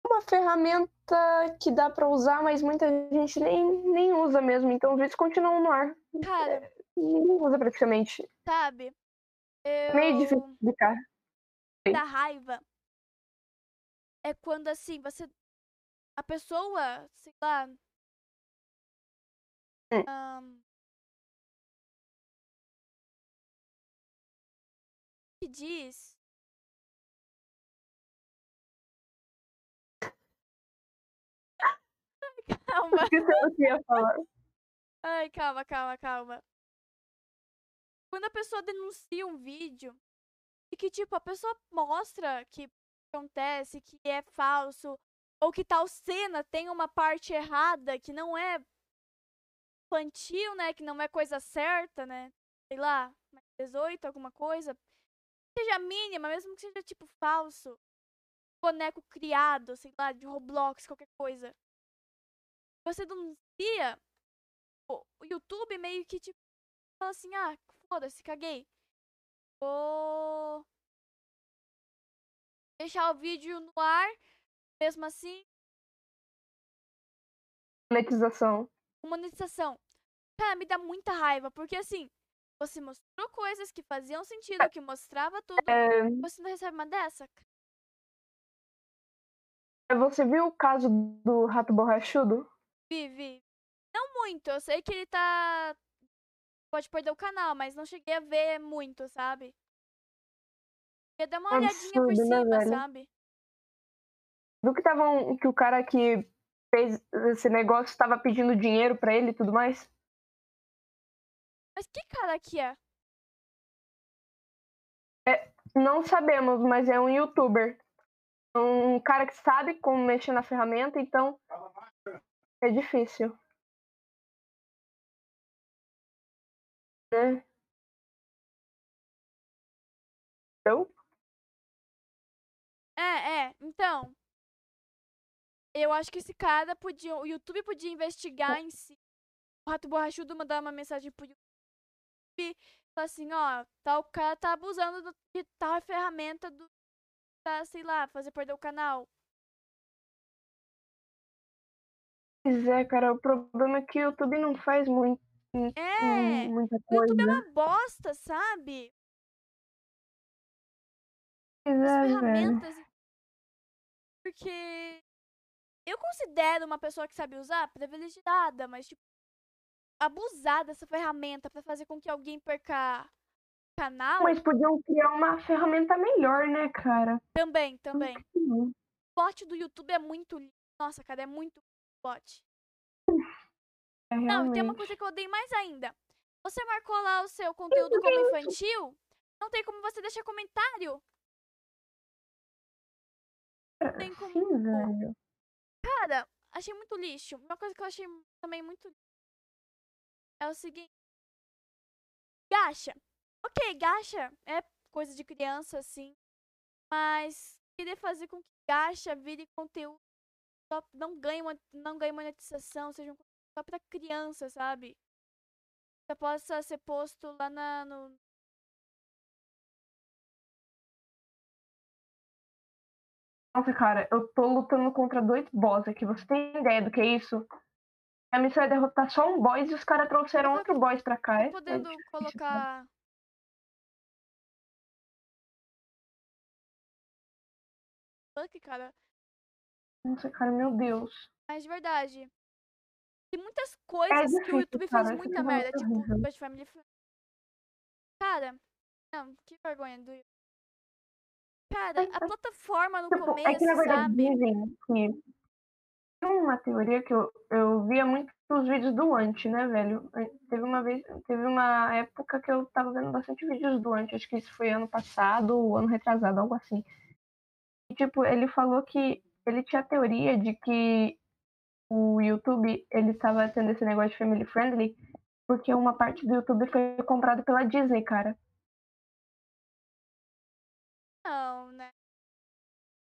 A: uma ferramenta que dá para usar, mas muita gente nem, nem usa mesmo. Então os vídeos continuam no ar.
B: Cara.
A: Ninguém usa praticamente.
B: Sabe? Eu...
A: Meio difícil de explicar.
B: Da raiva é quando assim, você. A pessoa, sei lá. Um, que diz calma.
A: O que eu ia falar?
B: Ai, calma, calma, calma. Quando a pessoa denuncia um vídeo e que, tipo, a pessoa mostra que acontece, que é falso, ou que tal cena tem uma parte errada, que não é infantil, né? Que não é coisa certa, né? Sei lá, 18, alguma coisa. Seja mínima, mesmo que seja, tipo, falso. Boneco criado, sei lá, de Roblox, qualquer coisa você denuncia, o YouTube meio que tipo fala assim, ah, foda-se, caguei. Vou deixar o vídeo no ar, mesmo assim.
A: Monetização.
B: Monetização. Cara, me dá muita raiva, porque assim, você mostrou coisas que faziam sentido, que mostrava tudo.
A: É...
B: Você não recebe uma dessa?
A: Você viu o caso do rato borrachudo?
B: Vive. Não muito, eu sei que ele tá. Pode perder o canal, mas não cheguei a ver muito, sabe? Ia dar uma olhadinha
A: Absurdo,
B: por
A: né,
B: cima,
A: velho?
B: sabe?
A: Viu que, tava um, que o cara que fez esse negócio estava pedindo dinheiro pra ele e tudo mais?
B: Mas que cara que é?
A: é? Não sabemos, mas é um youtuber. Um cara que sabe como mexer na ferramenta, então é difícil. Né? Eu?
B: É, é, então. Eu acho que esse cara podia. O YouTube podia investigar em si. O Rato Borrachudo mandar uma mensagem pro YouTube. Falar assim, ó, tal cara tá abusando do, de tal ferramenta do. Pra, sei lá, fazer perder o canal.
A: Pois é, cara, o problema é que o YouTube não faz muito,
B: É!
A: muita
B: O YouTube é
A: coisa.
B: uma bosta, sabe?
A: Pois
B: As
A: é,
B: ferramentas. Porque eu considero uma pessoa que sabe usar privilegiada, mas tipo, abusar dessa ferramenta pra fazer com que alguém perca canal,
A: Mas podiam criar uma ferramenta melhor, né, cara?
B: também, também.
A: Hum,
B: O bot do YouTube é muito. Nossa, cara, é muito bot.
A: É,
B: Não, e tem uma coisa que eu odeio mais ainda. Você marcou lá o seu conteúdo como infantil, não tem como você deixar comentário. Não tem como.
A: Sim, velho.
B: Cara, achei muito lixo. Uma coisa que eu achei também muito é o seguinte. Gacha. Ok, gacha é coisa de criança, assim. Mas querer fazer com que gacha vire conteúdo não ganhe, não ganhe monetização, seja um conteúdo só pra criança, sabe? Já possa ser posto lá na, no.
A: Nossa, cara, eu tô lutando contra dois boss aqui. Você tem ideia do que é isso? A missão é derrotar só um boss e os caras trouxeram outro boss pra cá.
B: Tô
A: É,
B: podendo
A: difícil,
B: colocar. Fuck, cara.
A: Nossa, cara, meu Deus.
B: Mas de verdade. Tem muitas coisas que o
A: difícil,
B: YouTube
A: cara,
B: muita merda,
A: é
B: tipo, coisa de family. Cara, não, que vergonha do YouTube. Cara, a plataforma no
A: Tipo, é que
B: começo,
A: na verdade
B: sabe?
A: dizem que uma teoria que eu, eu via muito os vídeos do Ant, né, velho? Teve uma vez, teve uma época que eu tava vendo bastante vídeos do Ant, acho que isso foi ano passado ou ano retrasado, algo assim. E, tipo, ele falou que ele tinha a teoria de que o YouTube, ele tava tendo esse negócio de family friendly porque uma parte do YouTube foi comprado pela Disney, cara.
B: Não, né?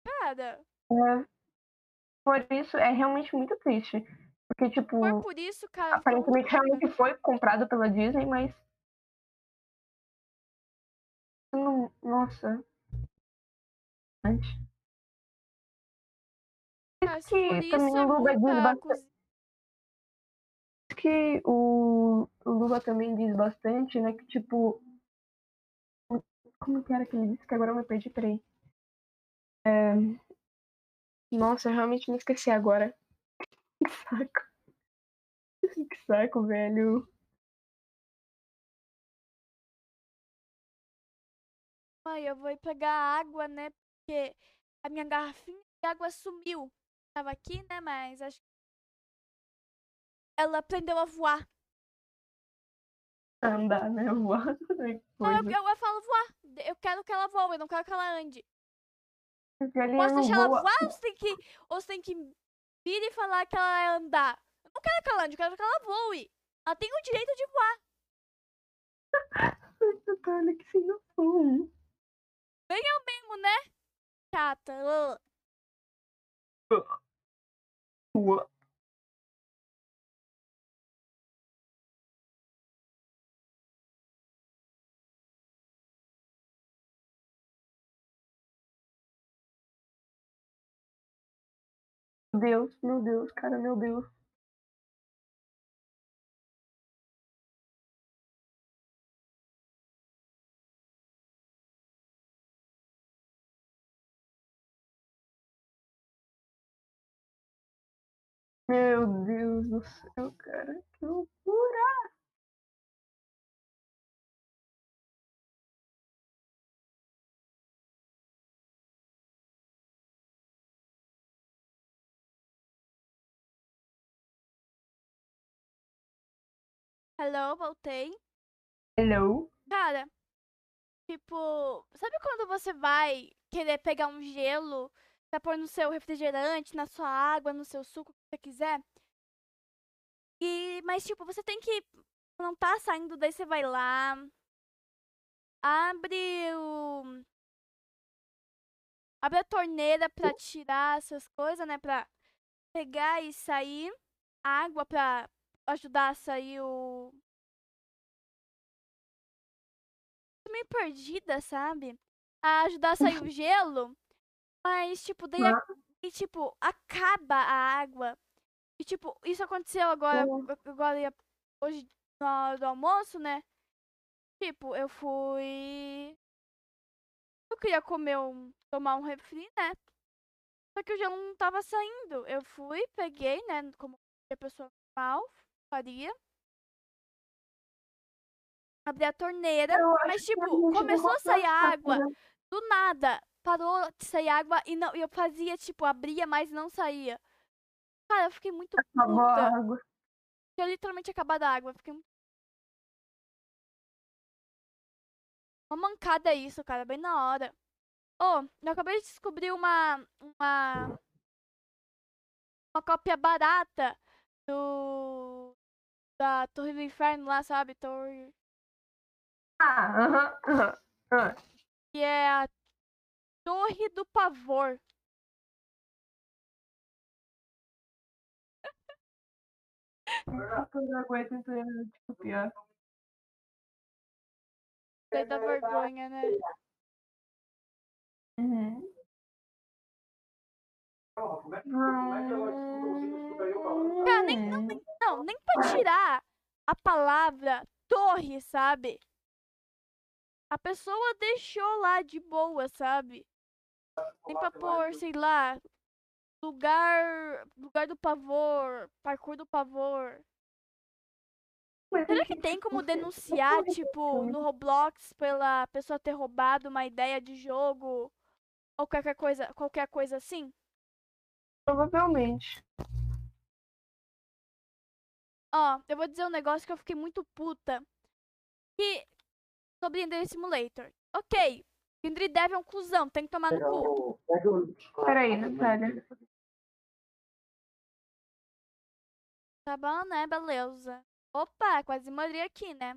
B: Cara.
A: É, por isso, é realmente muito triste. Porque, tipo.
B: Por isso, cara.
A: Aparentemente realmente foi comprado pela Disney, mas. Não, nossa. Antes.
B: Mas que
A: também o Lula diz bastante. que o, o Lula também diz bastante, né? Que tipo. Como que era que ele disse? Que agora eu me perdi, peraí. É... Nossa, eu realmente me esqueci agora. Que saco. Que saco, velho.
B: Mãe, eu vou ir pegar água, né? Porque a minha garrafinha de água sumiu. Tava aqui, né? Mas acho que ela aprendeu a voar.
A: Andar, né? Voar.
B: Não, eu, eu, eu falo voar. Eu quero que ela voe, eu não quero que ela ande. Posso deixar ela voar ou você tem que, ou você tem que vir e falar que ela é andar? Eu não quero que ela ande, eu quero que ela voe. Ela tem o direito de voar.
A: Olha que sem noção.
B: Bem eu mesmo, né? Chata.
A: Uh. Deus, meu Deus, cara, meu Deus. Meu Deus do céu, cara, que loucura!
B: Hello, voltei.
A: Hello?
B: Cara, tipo, sabe quando você vai querer pegar um gelo pra pôr no seu refrigerante, na sua água, no seu suco, o que você quiser? E, mas, tipo, você tem que. Não tá saindo, daí você vai lá. Abre o. Abre a torneira pra tirar essas coisas, né? Pra pegar e sair água pra ajudar a sair o. Tô meio perdida, sabe? A ajudar a sair o gelo. Mas, tipo, daí. A... E, tipo, acaba a água. E, tipo, isso aconteceu agora. Agora, hoje, na hora do almoço, né? Tipo, eu fui. Eu queria comer um. tomar um refri, né? Só que o gelo não tava saindo. Eu fui, peguei, né? Como a pessoa normal faria. Abri a torneira, mas tipo, começou a sair água. Do nada, parou de sair água e não, eu fazia, tipo, abria, mas não saía. Cara, eu fiquei muito
A: Acabou a água.
B: Tinha literalmente acabado a água. Fiquei muito... Uma mancada isso, cara, bem na hora. Oh, eu acabei de descobrir uma. Uma. Uma cópia barata do da Torre do Inferno lá, sabe? Torre.
A: Ah, aham, aham. aham.
B: Que é a Torre do Pavor.
A: Eu não aguento tipo, pior.
B: Sei da vergonha, né?
A: Uhum.
B: Cara, nem, não, nem, não, nem pra tirar a palavra torre, sabe? A pessoa deixou lá de boa, sabe? Nem pra pôr, sei lá, lugar. Lugar do pavor, parkour do pavor. Será que tem como denunciar, tipo, no Roblox pela pessoa ter roubado uma ideia de jogo? Ou qualquer coisa, qualquer coisa assim?
A: Provavelmente.
B: Ó, eu vou dizer um negócio que eu fiquei muito puta. Que. Sobre Ender Simulator. Ok. Indri Dev é um cuzão, tem que tomar no cu.
A: Peraí, Natália.
B: Tá bom, né? Beleza. Opa, quase morri aqui, né?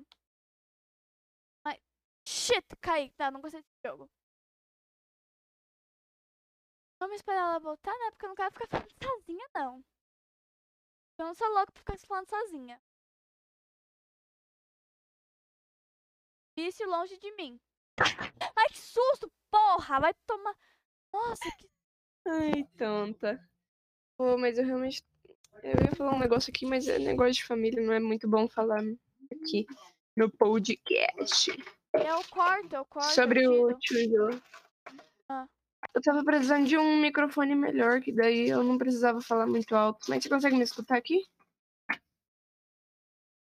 B: Ai, shit, caí. Tá, não gostei desse jogo. Vamos esperar ela voltar, né? Porque eu não quero ficar falando sozinha, não. Eu não sou louca pra ficar falando sozinha. Isso longe de mim. Ai, que susto, porra! Vai tomar. Nossa, que.
A: Ai, tonta. Pô, mas eu realmente. Eu ia falar um negócio aqui, mas é negócio de família, não é muito bom falar aqui no podcast.
B: Eu corto, eu corto.
A: Sobre
B: eu
A: o tio.
B: Ah.
A: Eu tava precisando de um microfone melhor, que daí eu não precisava falar muito alto. Mas você consegue me escutar aqui?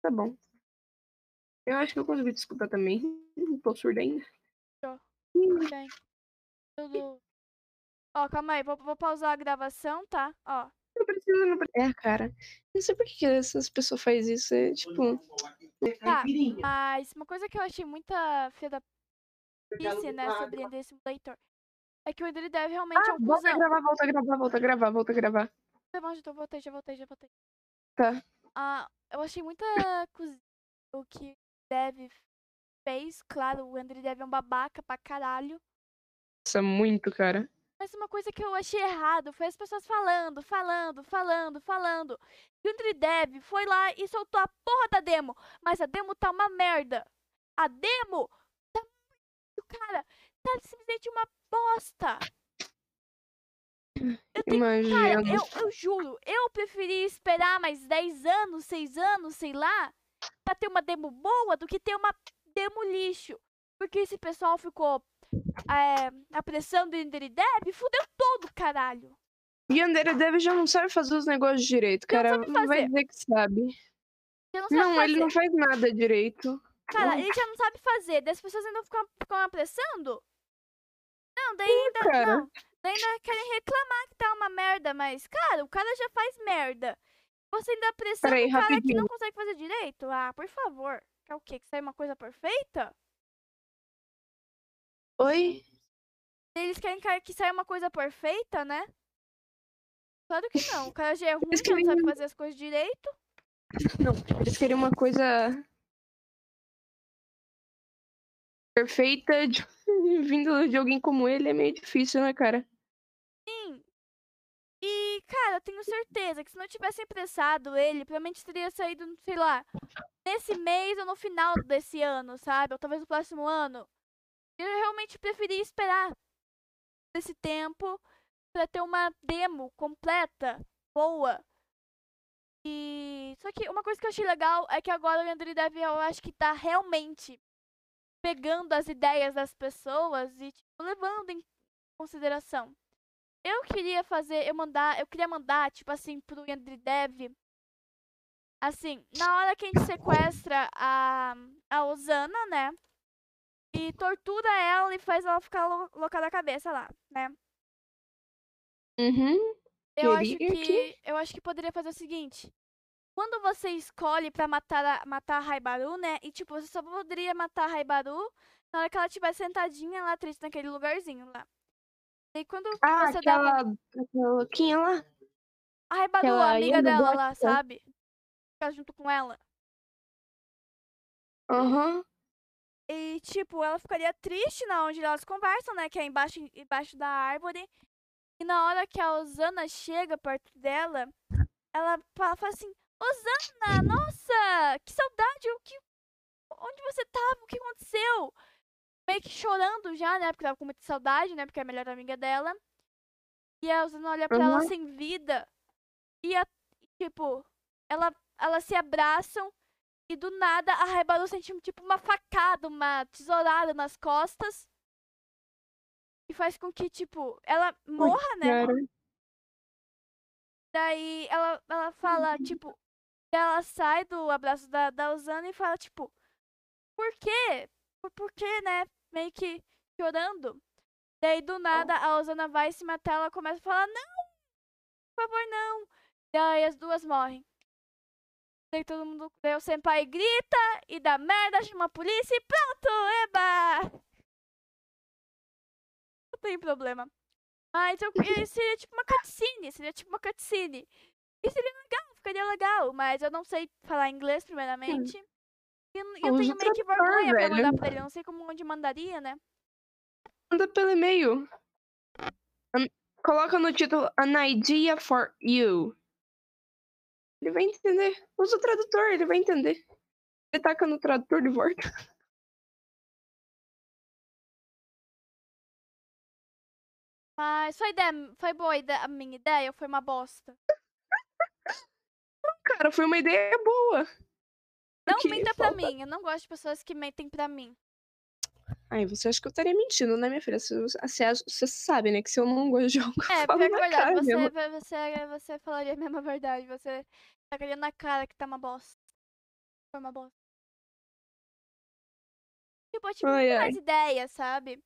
A: Tá bom. Eu acho que eu consegui te escutar também. Não tô surda ainda.
B: Tem. Tudo. Ó, calma aí, vou, vou pausar a gravação, tá? Ó.
A: Não precisa, não precisa. É, cara. Não sei por que essas pessoas fazem isso. É tipo.
B: Tá, mas uma coisa que eu achei muita filha da pice, né, sobre Ender Simulator, é que o Ender Dev realmente é
A: Ah,
B: um
A: volta a
B: cuzão.
A: gravar, volta a gravar, volta a gravar, volta a gravar.
B: Tá bom, já tô, voltei, já voltei, já voltei.
A: Tá.
B: Ah, eu achei muita cozinha o que o Dev fez. Claro, o Ender Dev é um babaca pra caralho.
A: Nossa, muito, cara.
B: Mas uma coisa que eu achei errado foi as pessoas falando, falando, falando, falando. E o Tridev foi lá e soltou a porra da demo. Mas a demo tá uma merda. A demo tá muito, cara, tá simplesmente uma bosta. Eu tenho, cara,
A: Imagina.
B: eu, eu juro, eu preferi esperar mais 10 anos, 6 anos, sei lá, pra ter uma demo boa do que ter uma demo lixo. Porque esse pessoal ficou é, apressando o Ender Dev, fudeu todo, caralho.
A: E André Dev já não sabe fazer os negócios direito,
B: Ele não
A: cara.
B: sabe
A: Vai dizer que sabe.
B: Não sabe
A: Não, ele não faz nada direito.
B: Cara, ele já não sabe fazer. Daí as pessoas ainda ficam, ficam apressando. Não, daí ainda.
A: cara.
B: Não, daí ainda querem reclamar que tá uma merda, mas, cara, o cara já faz merda. Você ainda
A: Peraí,
B: o cara que
A: rapidinho.
B: não consegue fazer direito? Ah, por favor. Quer o quê? Que sai uma coisa perfeita?
A: Oi?
B: Eles querem que- saia uma coisa perfeita, né? Claro que não. O cara já é ruim, não sabe
A: querem-
B: fazer as coisas direito.
A: Não, eles queriam uma coisa perfeita de... vindo de alguém como ele é meio difícil, né, cara?
B: E, cara, eu tenho certeza que se não tivesse apressado ele, provavelmente teria saído, sei lá, nesse mês ou no final desse ano, sabe? Ou talvez no próximo ano. Eu realmente preferi esperar esse tempo pra ter uma demo completa, boa. E. Só que uma coisa que eu achei legal é que agora o Android Dev eu acho que tá realmente pegando as ideias das pessoas e tipo, levando em consideração. Eu queria fazer, eu mandar, eu queria mandar, tipo assim, pro Android Dev. Assim, na hora que a gente sequestra a, a Osana, né? E tortura ela e faz ela ficar lou- louca da cabeça lá, né?
A: Uhum.
B: Eu acho que,
A: que-
B: eu acho que poderia fazer o seguinte. Quando você escolhe pra matar a, matar a Raibaru, né? E tipo, você só poderia matar a Raibaru na hora que ela estiver sentadinha lá triste naquele lugarzinho lá. E quando
A: Ah,
B: você dava
A: aquela, aquela louquinha lá?
B: a Raibaru, a
A: aquela
B: amiga dela lá, sabe? Ficar junto com ela.
A: Aham.
B: E, tipo, ela ficaria triste na onde elas conversam, né? Que é embaixo, embaixo da árvore. E na hora que a Osana chega perto dela, ela fala, fala assim, Osana, nossa, que saudade, o que. Onde você tava? O que aconteceu? Meio que chorando já, né? Porque tava com muita saudade, né? Porque é a melhor amiga dela. E a Osana olha pra ela
A: Uhum.
B: sem vida. E, a, tipo, ela, elas se abraçam. E do nada a Raibaru sente tipo uma facada, uma tesourada nas costas. E faz com que, tipo, ela morra, né?
A: Cara.
B: Daí ela, ela fala, tipo, ela sai do abraço da, da Osana e fala, tipo, por quê? Por, por quê, né? Meio que chorando. Daí do nada a Osana vai se matar, ela começa a falar, não! Por favor, não! Daí as duas morrem. Daí todo mundo. Daí o senpai grita e dá merda, chama a polícia e pronto! Eba! Não tem problema. Mas eu, seria tipo uma cutscene. Seria tipo uma cutscene. E seria legal, ficaria legal. Mas eu não sei falar inglês, primeiramente. E eu, eu tenho meio que vergonha velho. pra mandar pra ele. Eu não sei como onde mandaria, né?
A: Manda pelo e-mail. Coloca no título An idea for you. Ele vai entender. Usa o tradutor, ele vai entender. Ele taca no tradutor de volta.
B: Mas foi, ideia, foi boa a minha ideia ou foi uma bosta?
A: Não, cara, foi uma ideia boa.
B: Não Porque minta falta... pra mim. Eu não gosto de pessoas que mentem pra mim.
A: Ai, você acha que eu estaria mentindo, né, minha filha? Você, você, você sabe, né, que se eu não gosto de algo,
B: é,
A: eu falo na
B: verdade,
A: cara
B: você,
A: mesmo.
B: Você, você falaria a mesma verdade. Você tacaria na cara que tá uma bosta. Foi uma bosta. Tipo, eu tive ai, ai. mais ideias, sabe?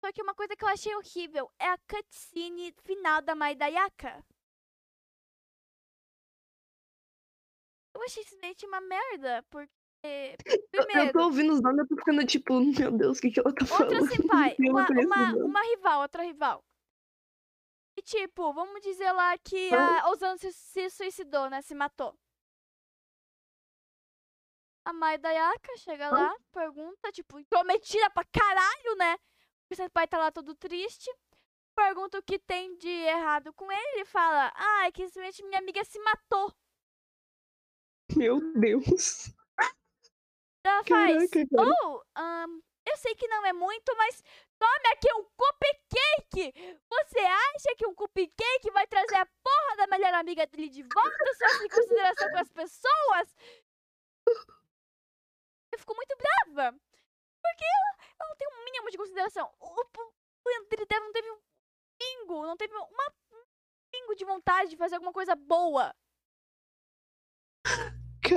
B: Só que uma coisa que eu achei horrível é a cutscene final da Maidayaka. Eu achei simplesmente uma merda, porque. Primeiro,
A: eu tô ouvindo os nomes e tô ficando tipo, meu Deus, o que, que ela tá falando?
B: Outra senpai, uma, uma, uma, rival, outra rival. E tipo, vamos dizer lá que a Ozano se, se suicidou, né? Se matou. A Maidayaka chega lá, pergunta, tipo, intrometida pra caralho, né? O senpai tá lá todo triste. Pergunta o que tem de errado com ele. Ele fala: Ah, é que simplesmente minha amiga se matou.
A: Meu Deus.
B: Ela faz. Caraca, oh, um, eu sei que não é muito, mas tome aqui um cupcake! Você acha que um cupcake vai trazer a porra da melhor amiga dele de volta? Só em consideração com as pessoas? Eu fico muito brava. Porque ela, ela não tem um mínimo de consideração. O, o, o André não teve um pingo, não teve uma, um pingo de vontade de fazer alguma coisa boa.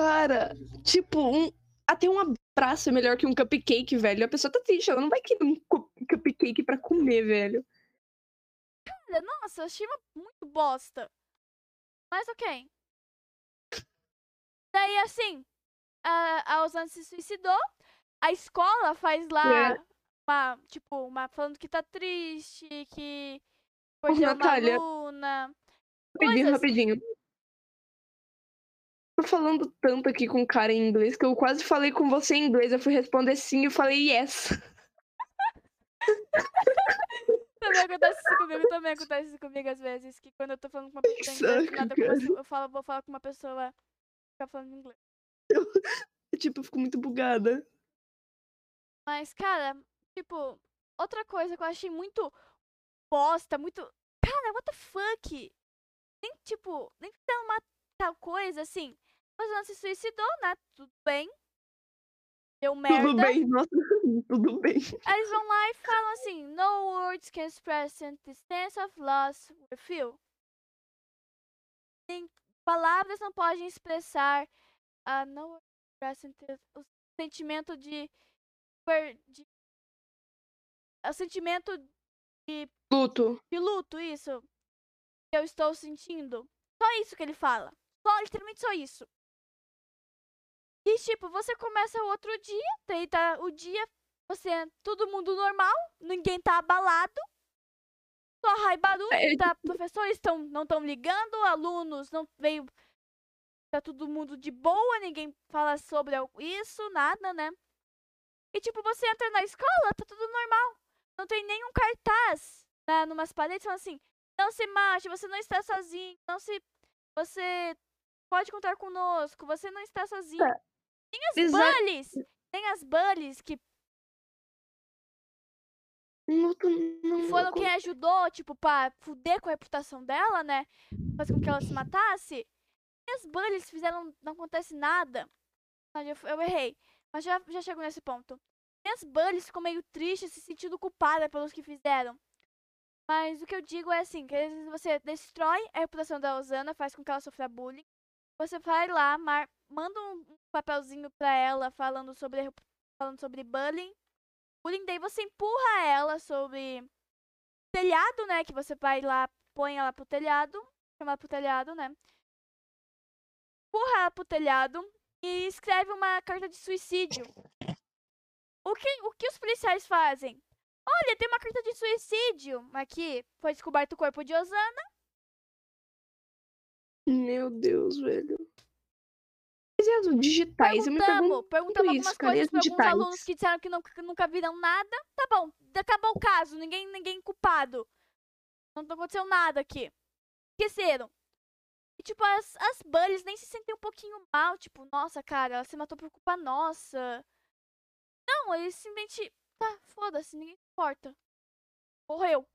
A: Cara, tipo, um, até um abraço é melhor que um cupcake, velho. A pessoa tá triste, ela não vai querer um cupcake pra comer, velho.
B: Cara, nossa, eu achei muito bosta. Mas ok. Daí, assim, a, a Osana se suicidou a escola faz lá é. uma, tipo, uma falando que tá triste, que Natália, uma aluna.
A: Rapidinho, coisas... rapidinho. Tô falando tanto aqui com o cara em inglês que eu quase falei com você em inglês. Eu fui responder sim e falei yes.
B: também acontece isso comigo, também acontece isso comigo às vezes. Que quando eu tô falando com uma pessoa em inglês, nada eu, eu falo, vou falar com uma pessoa ficar falando inglês.
A: Eu, tipo, eu fico muito bugada.
B: Mas, cara, tipo, outra coisa que eu achei muito bosta, muito. Cara, what the fuck? Nem, tipo, nem fizeram uma tal coisa assim. Mas não se suicidou, né? Tudo bem. Deu merda.
A: Tudo bem, nossa, tudo bem.
B: Eles vão lá e falam assim: No words can express the sense of loss we feel. Palavras não podem expressar uh, no o sentimento de de. É o sentimento de.
A: Luto.
B: De luto, isso. Que eu estou sentindo. Só isso que ele fala. Só, literalmente só isso. E tipo, você começa o outro dia, daí tá o dia, você é todo mundo normal, ninguém tá abalado. Só raibaru, é, tá, professores tão, não estão ligando, alunos não veio. Tá todo mundo de boa, ninguém fala sobre isso, nada, né? E tipo, você entra na escola, tá tudo normal. Não tem nenhum cartaz né, numas paredes falando assim, não se mate, você não está sozinho, não se. Você pode contar conosco, você não está sozinho. É. Tem as Exa bullies! Tem as bullies que.
A: Não, não,
B: foram quem ajudou, tipo, pra fuder com a reputação dela, né? Fazer com que ela se matasse. E as bullies fizeram. Não acontece nada. Eu, errei. Mas já, já chegou nesse ponto. E as Bullies ficam meio tristes, se sentindo culpada pelos que fizeram. Mas o que eu digo é assim, que às vezes você destrói a reputação da Osana, faz com que ela sofra bullying. Você vai lá, mar, manda um papelzinho pra ela falando sobre, falando sobre bullying. Bullying, daí você empurra ela sobre telhado, né? Que você vai lá, põe ela pro telhado, chama ela pro telhado, né? empurra ela pro telhado e escreve uma carta de suicídio. O que, o que os policiais fazem? Olha, tem uma carta de suicídio. Aqui foi descoberto o corpo de Osana.
A: Meu Deus, velho. As digitais? Eu me
B: Perguntamos,
A: pergunto
B: perguntamos
A: isso,
B: algumas coisas
A: as
B: pra alguns alunos que disseram que, não- que nunca viram nada. Tá bom, acabou o caso, ninguém, ninguém culpado. Não aconteceu nada aqui. Esqueceram. E, tipo, as, as bullies nem se sentem um pouquinho mal. Tipo, nossa, cara, ela se matou por culpa nossa. Não, eles simplesmente. Tá, foda-se, ninguém importa. Morreu.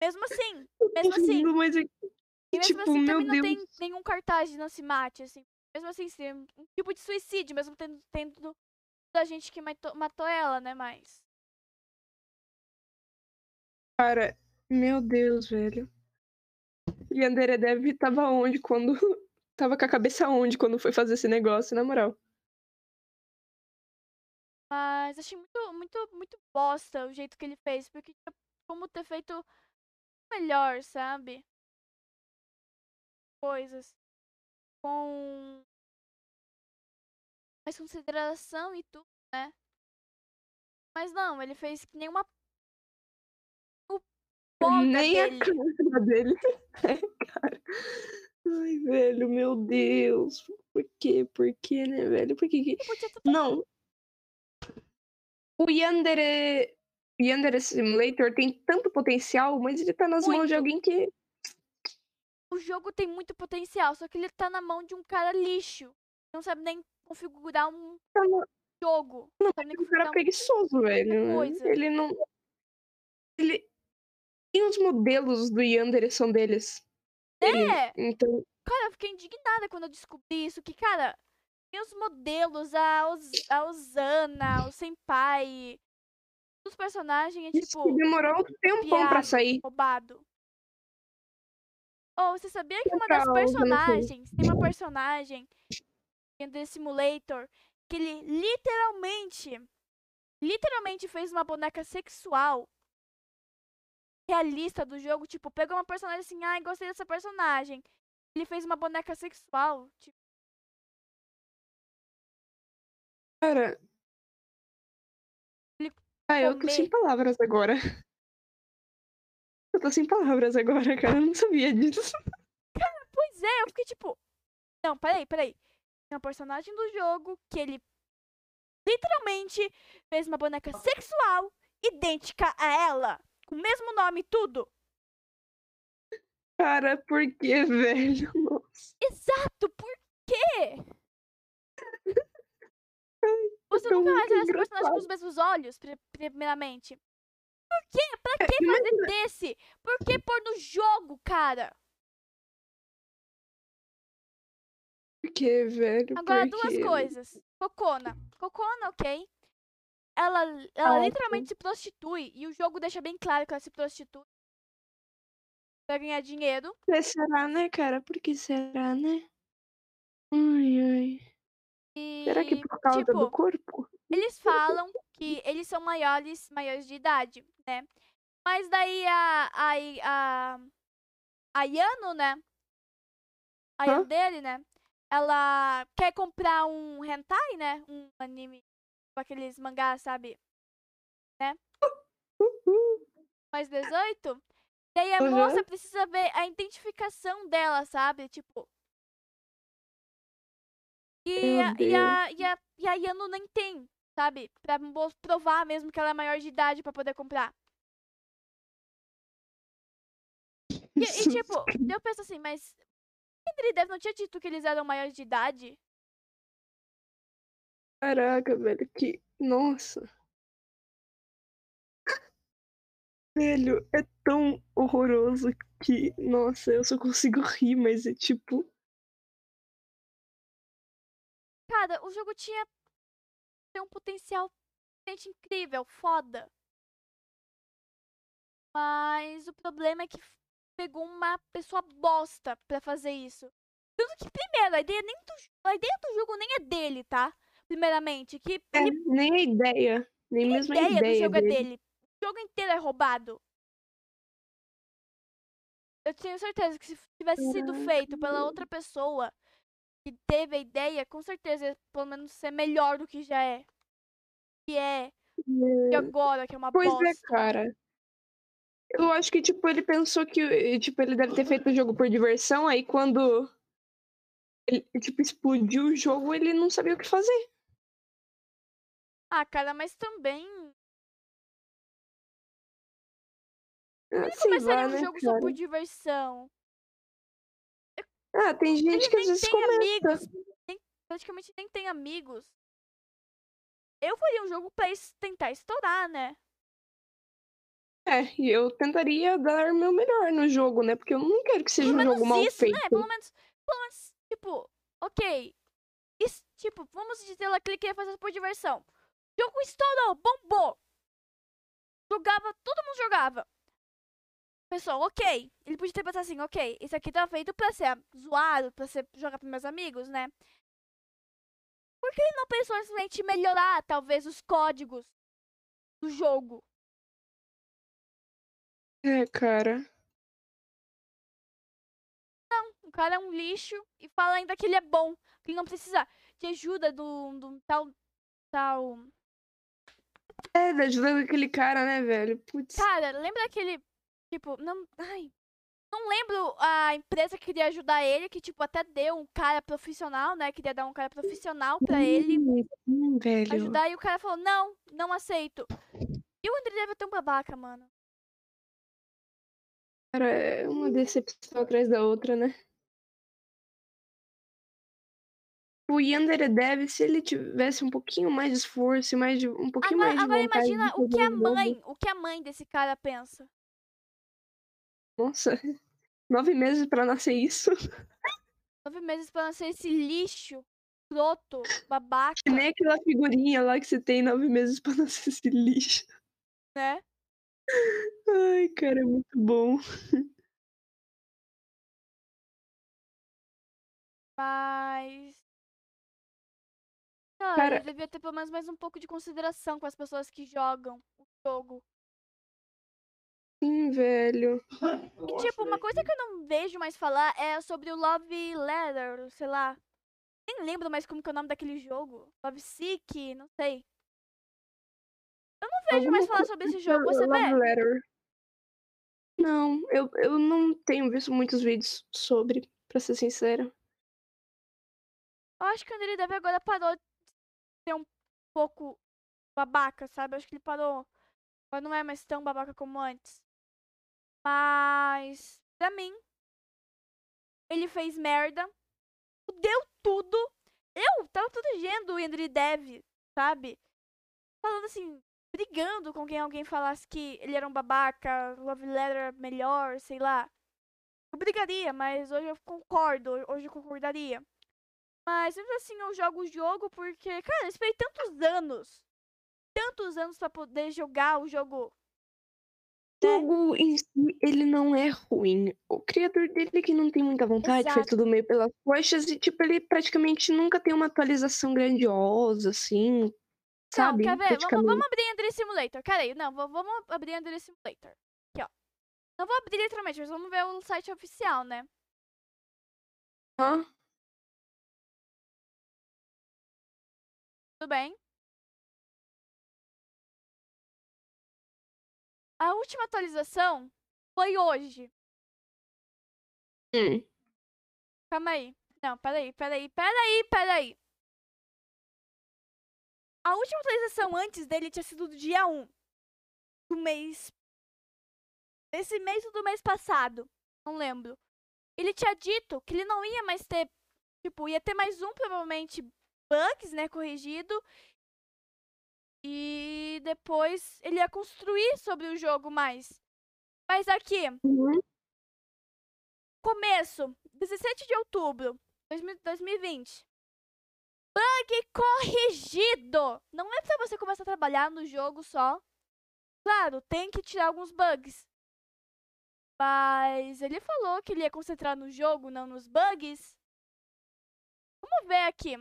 B: Mesmo assim, mesmo assim.
A: Mas
B: E mesmo
A: Tipo,
B: assim,
A: meu
B: também não tem
A: Deus.
B: nenhum cartaz de não se mate, assim. Mesmo assim, sim, um tipo de suicídio, mesmo tendo, tendo da gente que matou, matou ela, né? Mas.
A: Cara, meu Deus, velho. E Andere Dev tava onde quando. Tava com a cabeça onde quando foi fazer esse negócio, na moral.
B: Mas achei muito, muito, muito bosta o jeito que ele fez, porque tinha como ter feito melhor, sabe? Coisas. Com mais consideração e tudo, né? Mas não, ele fez que nem uma. O boga
A: Nem
B: dele.
A: a cara dele. É, cara. Ai, velho, meu Deus. Por quê? Por quê, né, velho? Por que Não. O Yandere... Yandere Simulator tem tanto potencial, mas ele tá nas mãos de
B: Muito.
A: alguém que...
B: o jogo tem muito potencial, só que ele tá na mão de um cara lixo. Não sabe nem configurar um
A: Tá na-
B: jogo. Não sabe nem
A: um
B: configurar
A: cara
B: um...
A: preguiçoso, velho.
B: coisa.
A: Ele não... Ele... E os modelos do Yandere são deles. Ele-
B: É!
A: Então,
B: Cara, eu fiquei indignada quando eu descobri isso. Que, cara, tem os modelos, a, Os- a Osana, o Senpai. Os personagens é tipo
A: demorou um tempão pra
B: piado.
A: sair.
B: roubado. Ou você sabia que uma das personagens, tem uma personagem desse simulator que ele literalmente, literalmente fez uma boneca sexual realista do jogo, tipo, pegou uma personagem assim, ai, gostei dessa personagem. Ele fez uma boneca sexual, tipo,
A: Cara...
B: Ele
A: Ah, eu tô sem palavras agora. Eu tô sem palavras agora, cara. Eu não sabia disso.
B: Pois é, eu fiquei tipo. Não, peraí, peraí. Tem uma personagem do jogo que ele literalmente fez uma boneca sexual idêntica a ela. Com o mesmo nome e tudo.
A: Cara, por que, velho? Nossa.
B: Exato, por quê? Você
A: tão
B: nunca vai ter essa
A: engraçado.
B: personagem com os mesmos olhos, pri- primeiramente. Por quê? Pra que
A: imagina-
B: fazer desse? Por que pôr no jogo, cara?
A: Por que, velho?
B: Agora,
A: por
B: duas
A: quê?
B: coisas. Cocona. Cocona, ok. Ela, ela
A: Ah,
B: literalmente se prostitui. E o jogo deixa bem claro que ela se prostitui. Pra ganhar dinheiro.
A: Por que será, né, cara? Por que será, né? Ai, ai.
B: E,
A: Será que por causa
B: tipo,
A: do corpo?
B: Eles falam que eles são maiores, maiores de idade, né? Mas daí a. A, a, a Yano, né? A
A: Hã?
B: Yano dele, né? Ela quer comprar um hentai, né? Um anime. Com aqueles mangás, sabe?
A: Uhul.
B: mais 18. Daí a
A: Aham.
B: moça precisa ver a identificação dela, sabe? Tipo. E a, e, a, e, a, e a Yano nem tem, sabe? Pra provar mesmo que ela é maior de idade pra poder comprar. E, e, tipo, eu penso assim, mas. Henry Dev não tinha dito que eles eram maiores de idade?
A: Caraca, velho, que. Nossa. Velho, é tão horroroso que. Nossa, eu só consigo rir, mas é tipo.
B: Cara, o jogo tinha. Tem um potencial realmente incrível, foda. Mas o problema é que pegou uma pessoa bosta pra fazer isso. Tudo que, primeiro, a ideia, nem do, a ideia do jogo nem é dele, tá? Primeiramente, que
A: É,
B: ele,
A: nem a ideia. Nem mesmo a
B: ideia, do
A: ideia
B: jogo é
A: dele.
B: dele. O jogo inteiro é roubado. eu tenho certeza que se tivesse sido feito pela outra pessoa que teve a ideia, com certeza pelo menos ser melhor do que já é. Que é. E
A: É.
B: agora, que é uma
A: Pois
B: bosta.
A: é, cara. Eu acho que, tipo, ele pensou que, eh, tipo, ele deve ter feito o jogo por diversão, aí quando ele, tipo, explodiu o jogo, ele não sabia o que fazer.
B: Ah, cara, mas também.
A: Ah,
B: Ele começaria
A: lá,
B: um
A: né,
B: jogo só
A: cara?
B: por diversão.
A: Ah, tem gente
B: Ele
A: que às vezes começa.
B: amigos. nem- praticamente nem tem amigos. Eu faria um jogo pra tentar estourar, né?
A: É, e eu tentaria dar meu melhor no jogo, né? Porque eu não quero que seja
B: Pelo
A: um jogo mal
B: isso,
A: feito.
B: né? Pelo menos, pelo menos, tipo, ok. Is- tipo, vamos dizer lá que ele queria fazer por diversão. O jogo estourou, bombou. Jogava, todo mundo jogava. Pessoal, ok. Ele podia ter pensado assim, ok, isso aqui tá feito pra ser zoado, pra ser jogar pros meus amigos, né? Por que ele não pensou em simplesmente melhorar, talvez, os códigos do jogo?
A: É, cara.
B: O cara é um lixo e fala ainda que ele é bom, que ele não precisa de ajuda do, do tal. tal.
A: É, da ajuda daquele cara, né, velho? Putz.
B: Cara, lembra aquele. Tipo, não. Ai. Não lembro a empresa que queria ajudar ele, que, tipo, até deu um cara profissional, né? Queria dar um cara profissional pra ele
A: Hum, velho.
B: ajudar. E o cara falou: não, não aceito. E o André deve ter um babaca, mano.
A: Cara, é uma decepção atrás da outra, né? O Yander deve, se ele tivesse um pouquinho mais de esforço, e mais de, um pouquinho
B: Agora,
A: mais de
B: agora imagina o que a mãe, o que a mãe desse cara pensa.
A: Nossa, nove meses pra nascer isso.
B: Nove meses pra nascer esse lixo, escroto, babaca,
A: Que nem aquela figurinha lá que você tem nove meses pra nascer esse lixo.
B: né?
A: Ai, cara, é muito bom.
B: Mas. Cara,
A: Cara-
B: devia ter pelo menos mais um pouco de consideração com as pessoas que jogam o jogo.
A: Sim, velho.
B: E, tipo, uma coisa que eu não vejo mais falar é sobre o Love Letter, sei lá. Nem lembro mais como que é o nome daquele jogo. Love Sick, não sei. Eu não vejo
A: Alguma
B: mais falar sobre esse jogo, você
A: Love
B: vê?
A: Letter. Não, eu, eu não tenho visto muitos vídeos sobre, pra ser sincera.
B: Eu acho que o André deve agora parou de ser um pouco babaca, sabe? Eu acho que ele parou. Agora não é mais tão babaca como antes. Mas, pra mim, ele fez merda. Deu tudo. Eu tava protegendo o André Dev, sabe? Falando assim, brigando com quem alguém falasse que ele era um babaca, Love Letter melhor, sei lá. Eu brigaria, mas hoje eu concordo, hoje eu concordaria. Mas mesmo assim eu jogo o jogo porque, cara, eu esperei tantos anos. Tantos anos pra poder jogar o jogo.
A: O jogo em si, ele não é ruim. O criador dele que não tem muita vontade, fez
B: Exato.
A: tudo meio pelas coxas e, tipo, ele praticamente nunca tem uma atualização grandiosa, assim, sabe?
B: Não, quer ver? Vamos, vamos abrir André Simulator. Cara aí, não, va- vamos abrir André Simulator. Aqui, ó. Não vou abrir literalmente, mas vamos ver o site oficial, né?
A: Hã?
B: Tudo bem? A última atualização foi hoje.
A: Hum.
B: Calma aí. Não, peraí, peraí, peraí, peraí. A última atualização antes dele tinha sido do dia 1 do mês. Desse mês ou do mês passado. Não lembro. Ele tinha dito que ele não ia mais ter. Tipo, ia ter mais um, provavelmente, bugs, né? Corrigido. E depois ele ia construir sobre o jogo mais. Mas aqui,
A: Uhum.
B: começo, 17 de outubro de 2020. Bug corrigido! Não é pra você começar a trabalhar no jogo só. Claro, tem que tirar alguns bugs. Mas ele falou que ele ia concentrar no jogo, não nos bugs. Vamos ver aqui.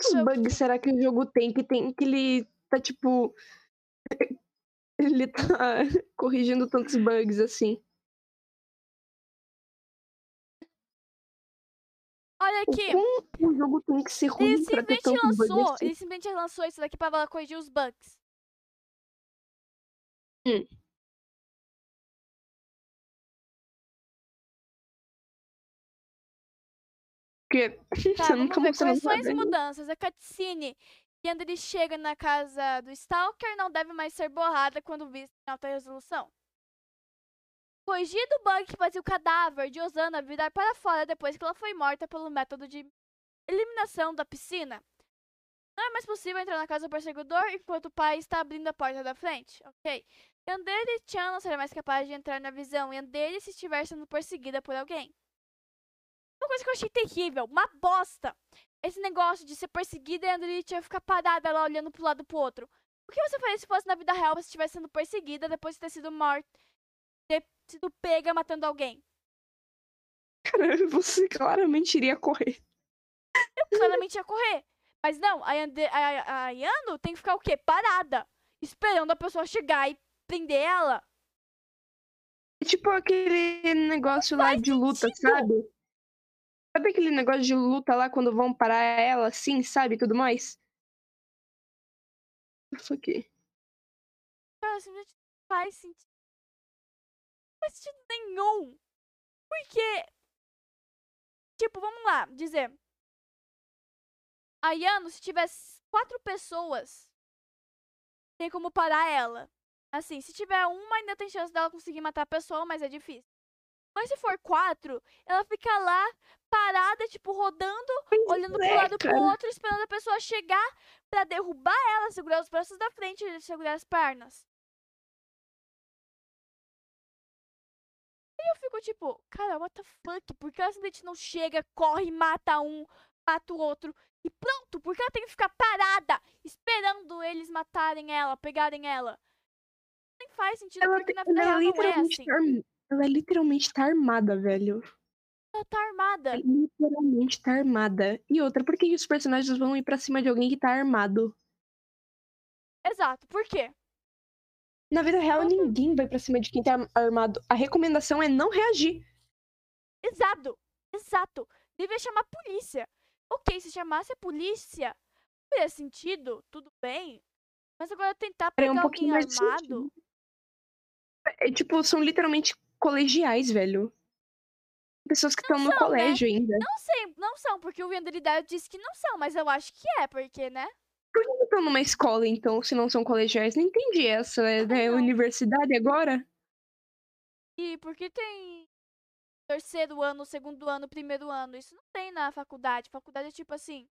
A: Que bugs será que o jogo tem que tem que ele tá tipo. Ele tá corrigindo tantos bugs assim.
B: Olha aqui.
A: O, o jogo tem que ser ruim
B: ele simplesmente lançou,
A: assim.
B: Ele simplesmente lançou isso daqui pra corrigir os bugs.
A: Hum. Porque
B: tá,
A: você nunca
B: ver, você
A: não
B: né? mudanças, a cutscene quando ele chega na casa do Stalker não deve mais ser borrada quando vista em alta resolução. Corrigido o bug que fazia o cadáver de Osana virar para fora depois que ela foi morta pelo método de eliminação da piscina. Não é mais possível entrar na casa do perseguidor enquanto o pai está abrindo a porta da frente. Ok. Yandere Chan não será mais capaz de entrar na visão Yandere se estiver sendo perseguida por alguém. Uma coisa que eu achei terrível, uma bosta. Esse negócio de ser perseguida e a ficar parada lá olhando pro lado pro outro. O que você faria se fosse na vida real você estivesse sendo perseguida depois de ter sido morta, ter sido pega matando alguém?
A: Cara, você claramente iria correr.
B: Eu claramente ia correr. Mas não, a, Yande, a, a Yano tem que ficar o quê? Parada. Esperando a pessoa chegar e prender ela.
A: É tipo aquele negócio lá de luta,
B: sentido.
A: sabe? Sabe aquele negócio de luta lá quando vão parar ela assim, sabe? Tudo mais? Isso aqui.
B: Cara, simplesmente não faz sentido. Não faz sentido nenhum. Porque. Tipo, vamos lá, dizer. A Yano, se tivesse quatro pessoas, tem como parar ela. Assim, se tiver uma, ainda tem chance dela conseguir matar a pessoa, mas é difícil. Mas se for quatro, ela fica lá, parada, tipo, rodando, olhando pro
A: é,
B: lado pro outro, esperando a pessoa chegar pra derrubar ela, segurar os braços da frente e segurar as pernas. E eu fico tipo, cara, what the fuck? Por que ela simplesmente não chega, corre, mata um, mata o outro e pronto? Por que ela tem que ficar parada, esperando eles matarem ela, pegarem ela? Nem faz sentido,
A: Ela,
B: porque
A: te-
B: na vida
A: ela
B: não é assim.
A: Ela literalmente tá armada, velho.
B: Ela tá armada.
A: Ela literalmente tá armada. E outra, por que os personagens vão ir pra cima de alguém que tá armado?
B: Exato, por quê?
A: Na vida real, ninguém vai pra cima de quem tá ar- armado. A recomendação é não reagir.
B: Exato, exato. Devia chamar a polícia. Ok, se chamasse a polícia, faria sentido, tudo bem. Mas agora tentar
A: Faria
B: pegar
A: um
B: alguém armado.
A: É, tipo, são literalmente colegiais, velho. Pessoas que estão no
B: né?
A: colégio ainda.
B: Não sei, não são, porque o Venderidade disse que não são, mas eu acho que é, porque, né?
A: Por que estão numa escola, então, se não são colegiais? Não entendi essa. É, universidade agora?
B: E porque tem terceiro ano, segundo ano, primeiro ano. Isso não tem na faculdade. Faculdade é tipo assim.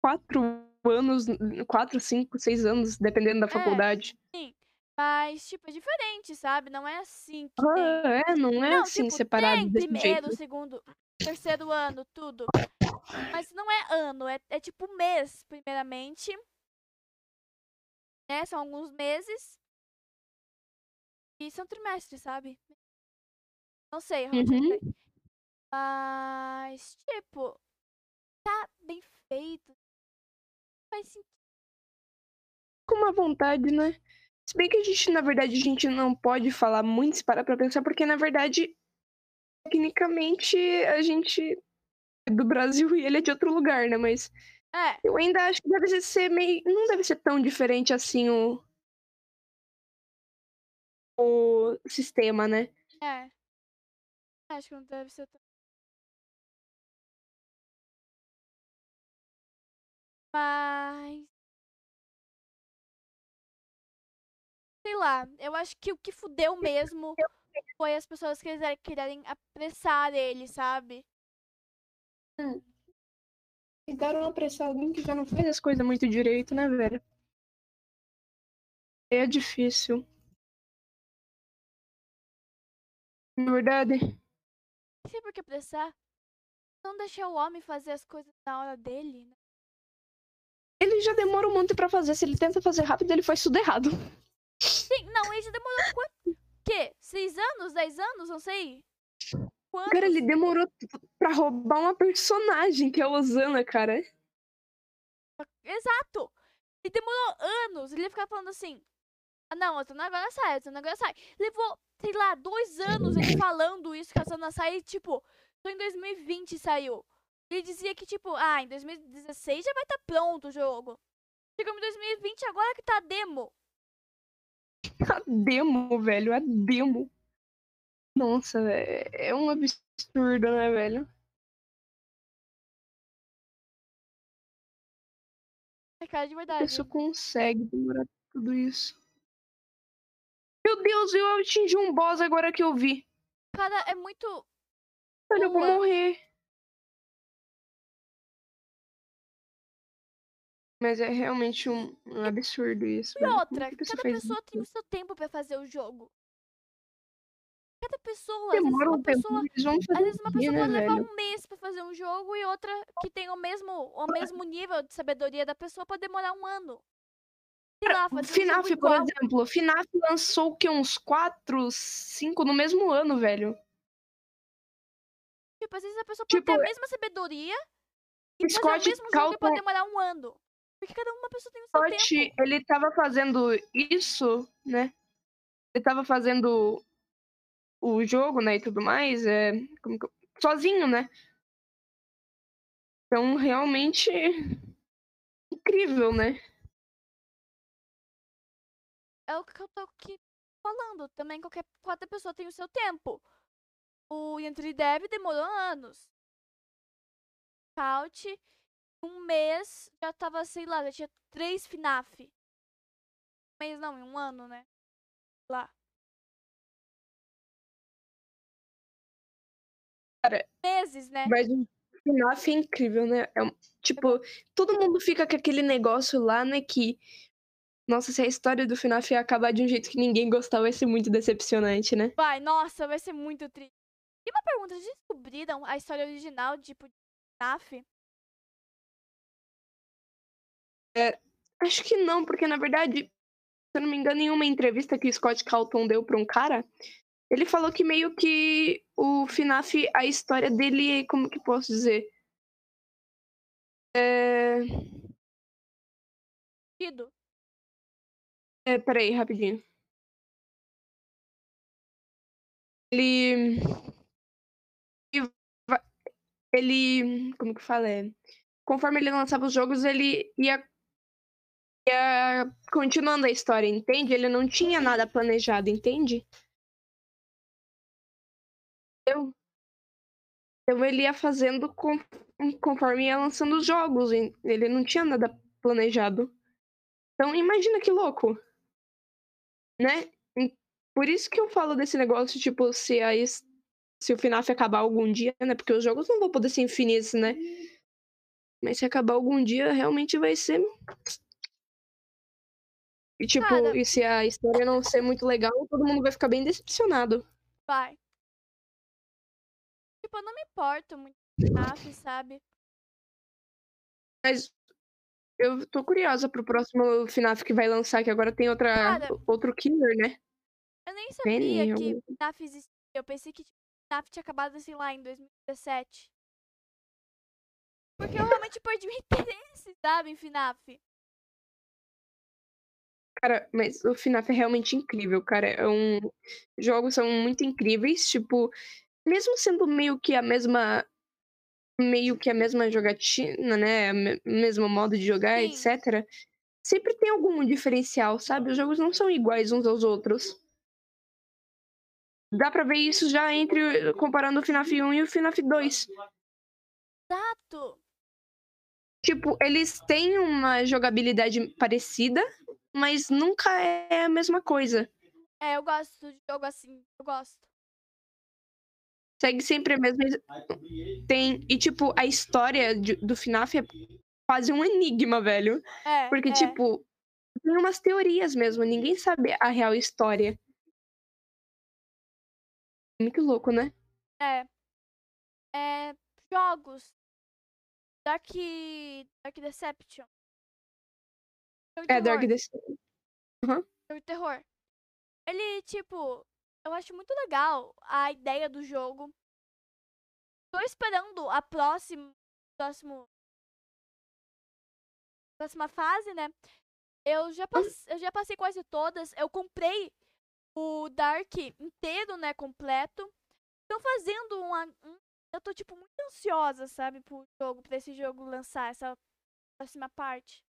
A: Quatro anos, quatro, cinco, seis anos, dependendo da
B: É.
A: faculdade.
B: Sim. Mas, tipo, é diferente, sabe? Não é assim que tem.
A: Ah, é, não é
B: Não,
A: assim,
B: tipo,
A: separado
B: tem
A: desse
B: primeiro,
A: jeito.
B: segundo, terceiro ano, tudo. Mas não é ano, é, é tipo mês, primeiramente. Né? São alguns meses. E são trimestres, sabe? Não sei,
A: Uhum.
B: Mas, tipo, tá bem feito. Faz sentido.
A: Com uma vontade, né? Se bem que a gente, na verdade, a gente não pode falar muito se parar pra pensar, porque, na verdade, tecnicamente, a gente é do Brasil e ele é de outro lugar, né? Mas
B: É,
A: eu ainda acho que deve ser meio. Não deve ser tão diferente assim o. O sistema, né?
B: é. Acho que não deve ser tão. Mas. Sei lá, eu acho que o que fudeu mesmo foi as pessoas que quiserem- quererem apressar ele, sabe?
A: Tentaram apressar alguém que já não faz as coisas muito direito, né, velho? É difícil. Na verdade.
B: Não sei por que apressar. Não deixar o homem fazer as coisas na hora dele, né?
A: Ele já demora um monte pra fazer. Se ele tenta fazer rápido, ele faz tudo errado.
B: Sim, não, ele já demorou quanto? Quê? Seis anos? Dez anos? Não sei. Quanto?
A: Cara, ele demorou t- pra roubar uma personagem, que é a Osana, cara.
B: Exato! Ele demorou anos. Ele ia ficar falando assim: ah, não, a Zana agora sai, a Zana agora sai. Levou, sei lá, dois anos ele falando isso que a Zana sai e, tipo, Só em 2020 saiu. Ele dizia que, tipo, ah, em 2016 já vai estar tá pronto o jogo. Chegamos em 2020, agora que tá a demo.
A: A demo, velho, a demo. Nossa, é um absurdo, né, velho?
B: É cara de verdade. A
A: pessoa consegue demorar tudo isso. Meu Deus, eu atingi um boss agora que eu vi.
B: Cara, é muito.
A: Olha, eu vou morrer. Mas é realmente um, um absurdo isso.
B: E outra, cada pessoa tem o seu tempo pra fazer o jogo. Cada pessoa, às vezes uma pessoa, às vezes uma pessoa pode levar um mês pra fazer um jogo e outra que tem o mesmo, o mesmo nível de sabedoria da pessoa pode demorar um ano.
A: FNAF, um por exemplo, FNAF lançou o que? Uns 4, 5 no mesmo ano, velho.
B: Tipo, às vezes a pessoa tipo, pode ter a mesma sabedoria e fazer o mesmo jogo pode demorar um ano. Porque cada uma pessoa tem o seu Scott, tempo.
A: ele tava fazendo isso, né? Ele tava fazendo o jogo, né, e tudo mais, é, que, sozinho, né? Então, realmente incrível, né?
B: É o que eu tô aqui falando. Também qualquer qualquer pessoa tem o seu tempo. O Entry Dev demorou anos. Couch, um mês, já tava, sei lá, já tinha três FNAF. Um mês não, em um ano, né? Lá.
A: Cara,
B: meses, né?
A: Mas o FNAF é incrível, né? É, tipo, todo mundo fica com aquele negócio lá, né? Que, nossa, se a história do FNAF acabar de um jeito que ninguém gostar, vai ser muito decepcionante, né?
B: Vai, nossa, vai ser muito triste. E uma pergunta, descobriram a história original, tipo, de FNAF?
A: É, acho que não, porque na verdade, se eu não me engano, em uma entrevista que o Scott Calton deu pra um cara, ele falou que meio que o FNAF, a história dele, como que posso dizer? É. É, peraí, rapidinho. Ele. Ele. Como que fala? É... Conforme ele lançava os jogos, ele ia ia continuando a história, entende? Ele não tinha nada planejado, entende? Eu, então ele ia fazendo com, conforme ia lançando os jogos. Ele não tinha nada planejado. Então imagina que louco. Né? Por isso que eu falo desse negócio, tipo, se, a, se o FNAF acabar algum dia, né? Porque os jogos não vão poder ser infinitos, né? Mas se acabar algum dia, realmente vai ser. E tipo, Cara... e se a história não ser muito legal, todo mundo vai ficar bem decepcionado.
B: Vai. Tipo, eu não me importo muito com FNAF, sabe?
A: Mas eu tô curiosa pro próximo FNAF que vai lançar, que agora tem outra, Cara, outro killer, né?
B: Eu nem sabia que FNAF existia. Eu pensei que tipo, FNAF tinha acabado, assim, lá em 2017. Porque eu realmente perdi o interesse, sabe, em FNAF.
A: Cara, mas o FNAF é realmente incrível, cara. É um... Os jogos são muito incríveis, tipo, mesmo sendo meio que a mesma meio que a mesma jogatina, né? Mesmo modo de jogar, Sim. etc. Sempre tem algum diferencial, sabe? Os jogos não são iguais uns aos outros. Dá pra ver isso já entre comparando o FNAF 1 e o FNAF 2.
B: Exato.
A: Tipo, eles têm uma jogabilidade parecida, mas nunca é a mesma coisa.
B: É, eu gosto de jogo assim, eu gosto
A: segue sempre a mesma. Tem. E, tipo, a história de, do FNAF é quase um enigma, velho.
B: É,
A: Porque,
B: é.
A: tipo, tem umas teorias mesmo. Ninguém sabe a real história. Muito louco, né?
B: É. É. Jogos. Dark. Dark Deception.
A: É, Dark Deception. Uhum.
B: Jogo terror. Ele, tipo, eu acho muito legal a ideia do jogo. Tô esperando a próxima, próximo, próxima fase, né? Eu já, passe, eu já passei quase todas. Eu comprei o Dark inteiro, né? Completo. Tô fazendo um, um eu tô, tipo, muito ansiosa, sabe, pro jogo, pra esse jogo lançar essa próxima parte.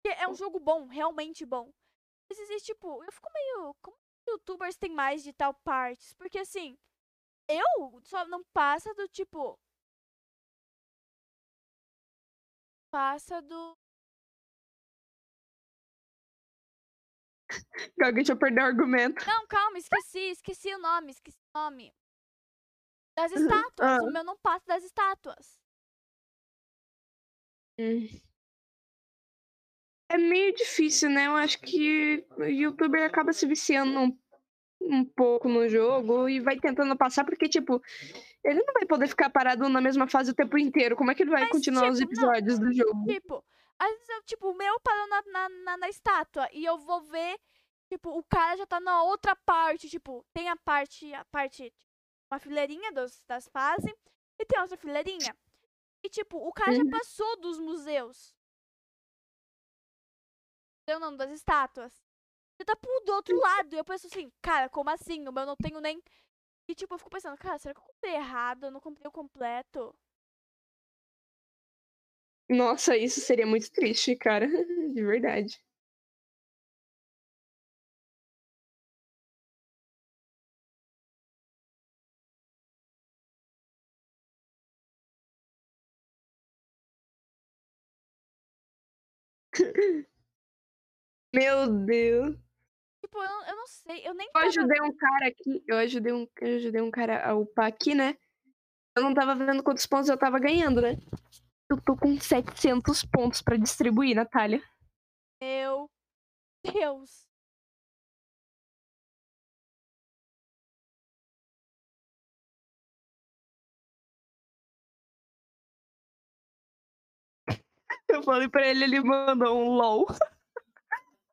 B: Porque é um jogo bom, realmente bom. Mas existe, tipo, eu fico meio. Como youtubers têm mais de tal partes? Porque assim, eu só não passa do tipo. Passa do.
A: Alguém deixa eu perder o argumento.
B: Não, calma, esqueci, esqueci o nome, esqueci o nome. Das estátuas.
A: Ah.
B: O meu não passa das estátuas.
A: Hum. É meio difícil, né? Eu acho que o youtuber acaba se viciando um, um pouco no jogo e vai tentando passar, porque, tipo, ele não vai poder ficar parado na mesma fase o tempo inteiro. Como é que ele vai
B: Mas,
A: continuar os
B: tipo, não.
A: episódios do jogo?
B: Tipo, às vezes eu, tipo, o meu parou na, na, na, na estátua e eu vou ver, tipo, o cara já tá na outra parte, tipo, tem a parte, a parte, uma fileirinha dos, das fases e tem outra fileirinha. E, tipo, o cara já
A: Uhum.
B: passou dos museus. Eu não, das estátuas. Você tá pro do outro lado. E eu penso assim, cara, como assim? O meu não tenho nem. E tipo, eu fico pensando, cara, será que eu comprei errado? Eu não comprei o completo.
A: Nossa, isso seria muito triste, cara. De verdade. Meu Deus.
B: Tipo, eu, não- eu não sei, eu nem
A: Eu ajudei um cara aqui, eu ajudei um, eu ajudei um cara a upar aqui, né? Eu não tava vendo quantos pontos eu tava ganhando, né? Eu tô com 700 pontos pra distribuir, Natália.
B: Meu Deus.
A: Eu falei pra ele, ele mandou um LOL.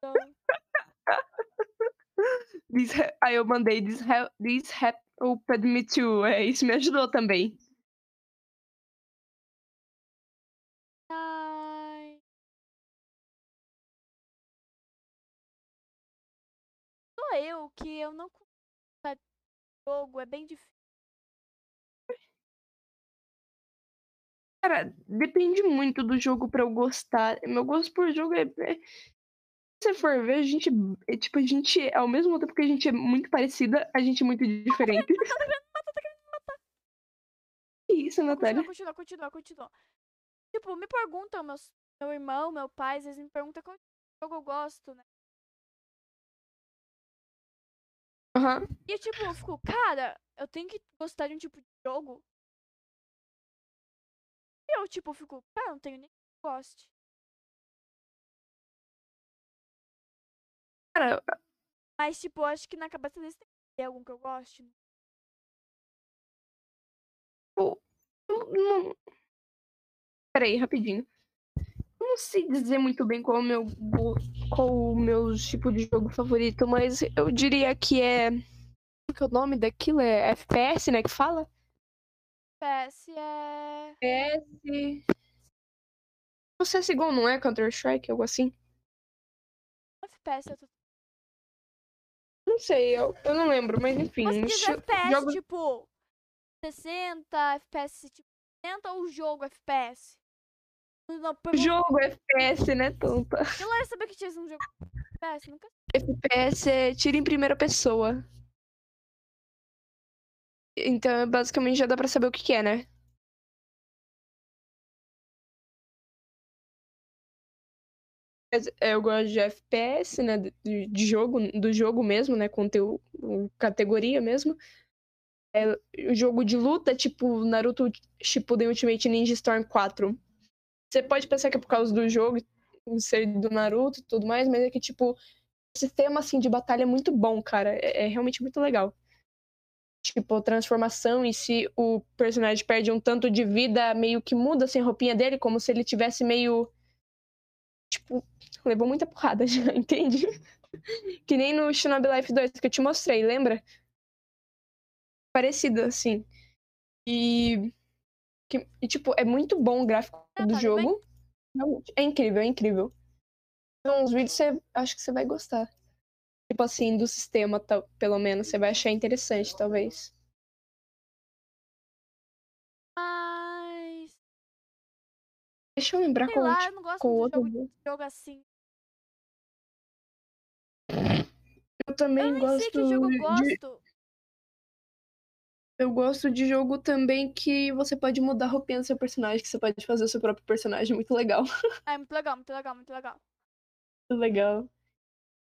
B: Então,
A: This Aí eu mandei, this, ha this helped me too. É, isso me ajudou também.
B: ai. Sou eu que eu não jogo, é bem difícil.
A: Cara, depende muito do jogo pra eu gostar. Meu gosto por jogo é. é- você for ver, a gente. É, tipo, a gente. Ao mesmo tempo que a gente é muito parecida, a gente é muito diferente. Que isso, Natália?
B: Continua, continua, continua, continua. Tipo, me perguntam, meus, meu irmão, meu pai, às vezes me perguntam qual jogo eu gosto, né?
A: Aham.
B: E tipo, eu fico, cara, eu tenho que gostar de um tipo de jogo. E eu, tipo, fico, cara, não tenho nem que goste.
A: Cara,
B: Mas, tipo, acho que na cabeça deles tem que ter algum que eu goste. né?
A: eu não. Peraí, rapidinho. Eu não sei dizer muito bem qual é o meu, qual o meu tipo de jogo favorito, mas eu diria que é. Qual que é o nome daquilo? É FPS, né? Que fala?
B: PS é.
A: FPS. O CSGO não é Counter-Strike, algo assim?
B: FPS eu tô...
A: Não sei, eu, eu não lembro, mas enfim.
B: Mas diz FPS,
A: jogo-
B: tipo, 60, FPS, tipo, 60 ou jogo FPS? Não, pergunta-
A: Jogo FPS, né, tonta?
B: Eu não ia saber que tinha um jogo FPS, nunca
A: FPS é tiro em primeira pessoa. Então, basicamente, já dá pra saber o que, que é, né? Eu gosto de FPS, né? De, jogo, do jogo mesmo, né? Conteúdo, categoria mesmo. É, o jogo de luta, tipo Naruto Shippuden Ultimate Ninja Storm 4. Você pode pensar que é por causa do jogo, ser do Naruto e tudo mais, mas é que, tipo, o sistema, assim, de batalha é muito bom, cara. É, é realmente muito legal. Tipo, transformação e se o personagem perde um tanto de vida, meio que muda assim, a roupinha dele, como se ele tivesse meio. Levou muita porrada já, entende? que nem no Shinobi Life 2 que eu te mostrei, lembra? Parecido, assim. E. Que, e tipo, é muito bom o gráfico
B: ah, tá,
A: do
B: tá
A: jogo. Bem. É incrível, é incrível. Então, os vídeos você acho que você vai gostar. Tipo assim, do sistema, pelo menos, você vai achar interessante, talvez. Mas. Deixa eu lembrar
B: Sei
A: qual
B: lá, eu não gosto de jogo, jogo assim.
A: Eu também
B: Eu nem
A: gosto
B: sei que jogo
A: de,
B: gosto.
A: Eu gosto de jogo também que você pode mudar a roupinha do seu personagem, que você pode fazer o seu próprio personagem. Muito legal.
B: É muito legal, muito legal, muito legal.
A: Muito legal.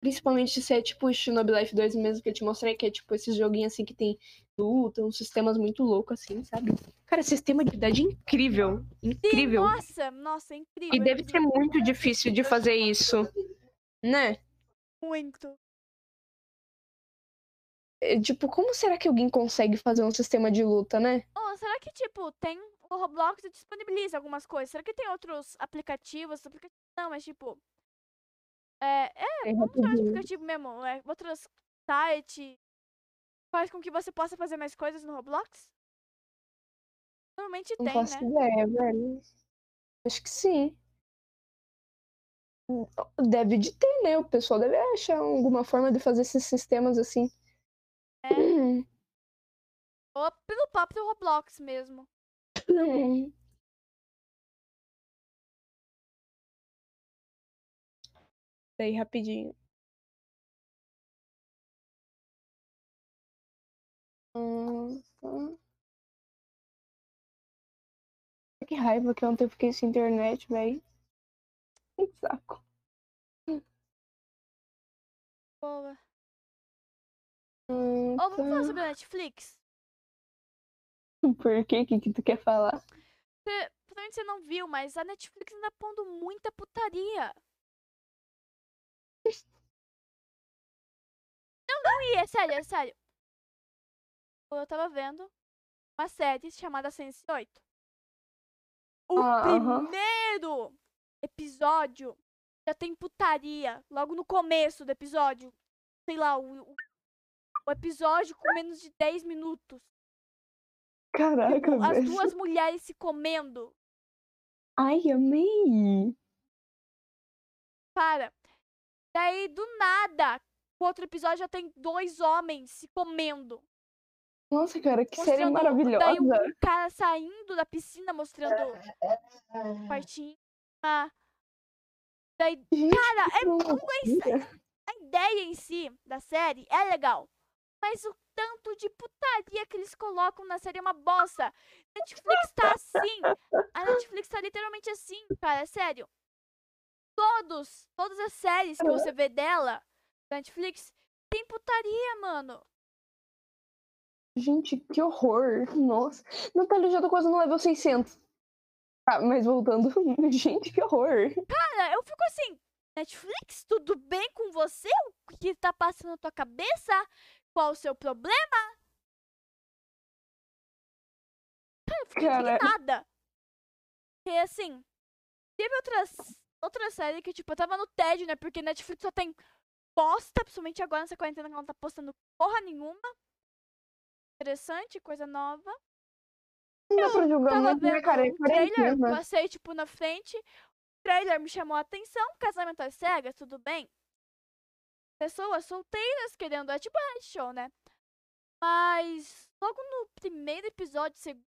A: Principalmente se é tipo o Shinobi Life 2 mesmo que eu te mostrei, que é tipo esses joguinhos assim que tem luta, uns sistemas muito loucos assim, sabe? Cara, sistema de idade incrível.
B: Sim,
A: Incrível.
B: nossa, nossa, é incrível.
A: E deve ser muito difícil de fazer isso. Né?
B: Muito.
A: É, Tipo, como será que alguém consegue fazer um sistema de luta, né?
B: Oh, será que, tipo, tem. O Roblox disponibiliza algumas coisas? Será que tem outros aplicativos? Aplicativos não, mas tipo. É, é
A: É, rapidinho.
B: aplicativo mesmo. É, outros sites. Faz com que você possa fazer mais coisas no Roblox? Normalmente
A: Não
B: tem,
A: faço
B: né?
A: ideia, velho. Acho que sim. Deve de ter, né? O pessoal deve achar alguma forma de fazer esses sistemas assim.
B: É. Ou pelo próprio Roblox mesmo.
A: Daí, rapidinho. Hum. Que raiva que ontem eu fiquei sem internet, velho. Que saco.
B: Boa.
A: Hum,
B: Ou vamos falar
A: tá.
B: sobre a Netflix?
A: Por quê? O que, que tu quer falar?
B: Você, provavelmente você não viu, mas a Netflix anda pondo muita putaria. Não, não, e é sério, é sério. Eu tava vendo uma série chamada Sense 8. O
A: Ah,
B: primeiro episódio já tem putaria. Logo no começo do episódio. Sei lá, o, o, o episódio com menos de 10 minutos.
A: Caraca,
B: Tipo, as duas mulheres se comendo.
A: Ai, amei.
B: Para. Daí, do nada, o outro episódio já tem dois homens se comendo.
A: Nossa, cara, que série
B: mostrando-
A: maravilhosa.
B: Daí um cara saindo da piscina mostrando o quartinho. Ah. Daí, cara, é a ideia em si da série é legal. Mas o tanto de putaria que eles colocam na série é uma bosta. Netflix tá assim. A Netflix tá literalmente assim, cara. É sério. Todos, todas as séries que você vê dela, da Netflix, tem putaria, mano.
A: Gente, que horror. Nossa. Natália, eu já tô quase no level 600. Ah, mas voltando. Gente, que horror.
B: Cara, eu fico assim, Netflix, tudo bem com você? O que tá passando na tua cabeça? Qual o seu problema? Cara, eu fiquei
A: Cara.
B: indignada. Porque assim, teve outras, outra série que, tipo, eu tava no tédio, né? Porque Netflix só tem posta, principalmente agora nessa quarentena que ela não tá postando porra nenhuma. Interessante, coisa nova.
A: Não dá pra julgar muito, né, cara? É
B: um trailer, passei, tipo, na frente. O trailer me chamou a atenção. Casamento às cegas, tudo bem. Pessoas solteiras querendo. É tipo reality show, né? Mas logo no primeiro episódio, segundo,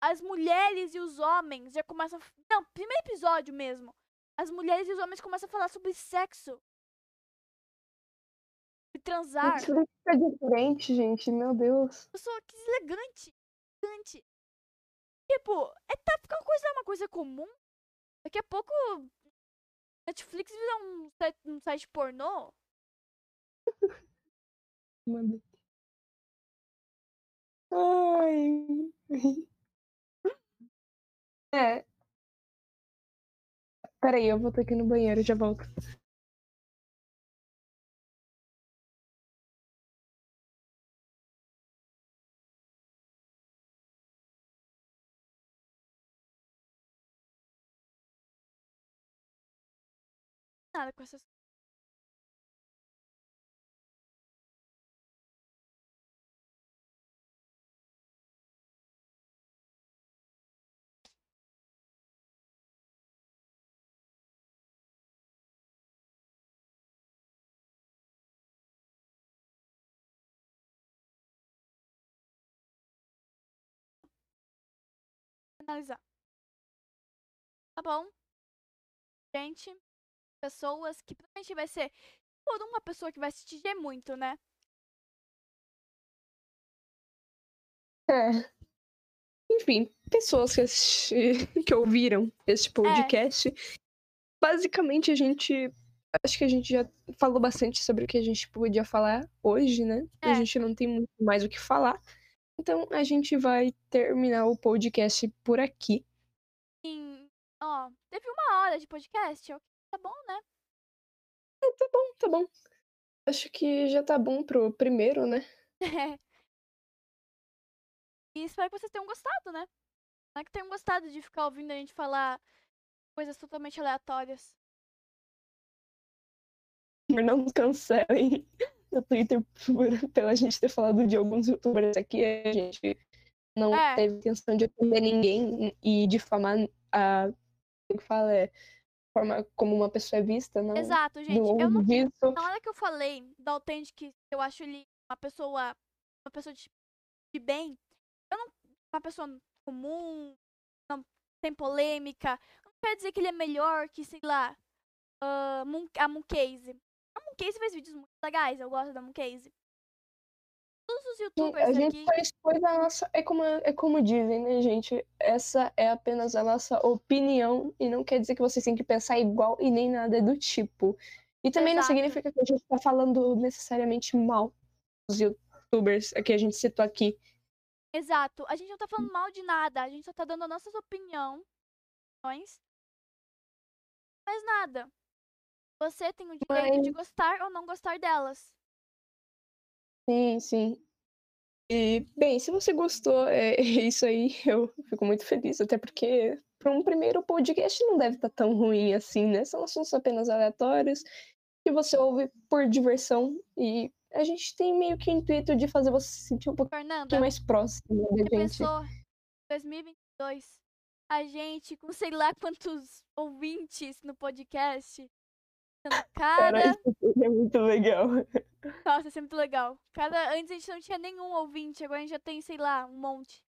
B: as mulheres e os homens já começam. a Não, primeiro episódio mesmo. As mulheres e os homens começam a falar sobre sexo. E transar.
A: Netflix tá diferente, gente. Meu Deus.
B: pessoa que elegante. Elegante. Tipo, é tá ficando coisa uma coisa comum. Daqui a pouco Netflix vira um um site pornô.
A: Manda. Ai. É. Peraí, eu vou ter que ir no banheiro, já volto.
B: Nada com essas analisar. tá bom? Gente, pessoas que provavelmente vai ser por uma pessoa que vai assistir muito, né?
A: É. Enfim, pessoas que, assisti- que ouviram esse podcast. Basicamente, a gente. Acho que a gente já falou bastante sobre o que a gente podia falar hoje, né?
B: É.
A: A gente não tem muito mais o que falar. Então, a gente vai terminar o podcast por aqui.
B: Em, ó, teve uma hora de podcast, tá bom, né?
A: Tá bom, tá bom. Acho que já tá bom pro primeiro, né?
B: E espero que vocês tenham gostado, né? Espero que tenham gostado de ficar ouvindo a gente falar coisas totalmente aleatórias.
A: Mas não cancelem no Twitter por, pela gente ter falado de alguns youtubers aqui. A gente não
B: É.
A: teve intenção de ofender ninguém e difamar a. Como que fala? É, forma como uma pessoa é vista, não.
B: Exato, gente.
A: não
B: Eu não,
A: disso.
B: na hora que eu falei do Authentic, eu acho ele uma pessoa. Uma pessoa de, de bem. Eu não. Uma pessoa comum, não tem polêmica. Não quer dizer que ele é melhor que, sei lá, Moon- a Mooncase. A Mooncase faz vídeos muito legais, eu gosto da Mooncase. Todos os
A: Sim,
B: youtubers
A: A gente
B: aqui.
A: só expôs a nossa. É como, é como dizem, né, gente? Essa é apenas a nossa opinião e não quer dizer que vocês têm que pensar igual e nem nada do tipo. E também não
B: Exato.
A: significa que a gente tá falando necessariamente mal dos youtubers que a gente citou aqui.
B: Exato. A gente não tá falando mal de nada, a gente só tá dando as nossas opiniões. Mas nada. Você tem o direito de
A: Mas-
B: gostar ou não gostar delas.
A: Sim, sim. E, bem, se você gostou, é isso aí. Eu fico muito feliz, até porque para um primeiro podcast não deve estar tão ruim assim, né? São assuntos apenas aleatórios que você ouve por diversão e a gente tem meio que o intuito de fazer você se sentir um pouquinho
B: Fernanda,
A: mais próximo da gente.
B: pensou 2022, a gente com sei lá quantos ouvintes no podcast. Sendo
A: Cara,
B: Cara,
A: isso é muito legal.
B: nossa, isso é muito legal. Cara, antes a gente não tinha nenhum ouvinte, agora a gente já tem, sei lá, um monte.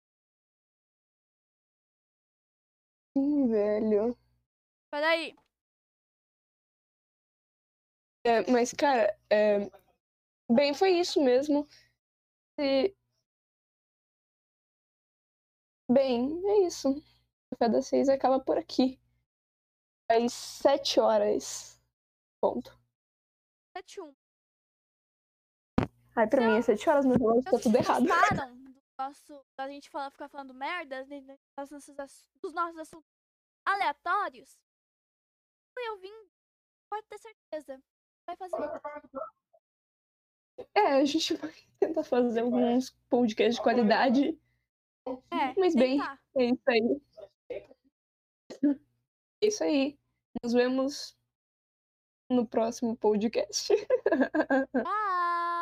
A: Sim, velho.
B: Peraí.
A: É, mas, cara, é, bem, foi isso mesmo. E... Bem, é isso. O Café das Seis acaba por aqui. Às sete horas. Ponto.
B: 71.
A: Ai, pra mim é sete horas, meu relógio tá tudo errado.
B: gostaram do nosso, da gente falar, ficar falando merda das nossas dos nossos assuntos aleatórios? Eu vim, pode ter certeza. Vai fazer.
A: É, a gente vai tentar fazer alguns podcasts de qualidade.
B: É,
A: Mas bem,
B: tentar.
A: é isso aí. É isso aí. Nos vemos no próximo podcast.
B: Bye!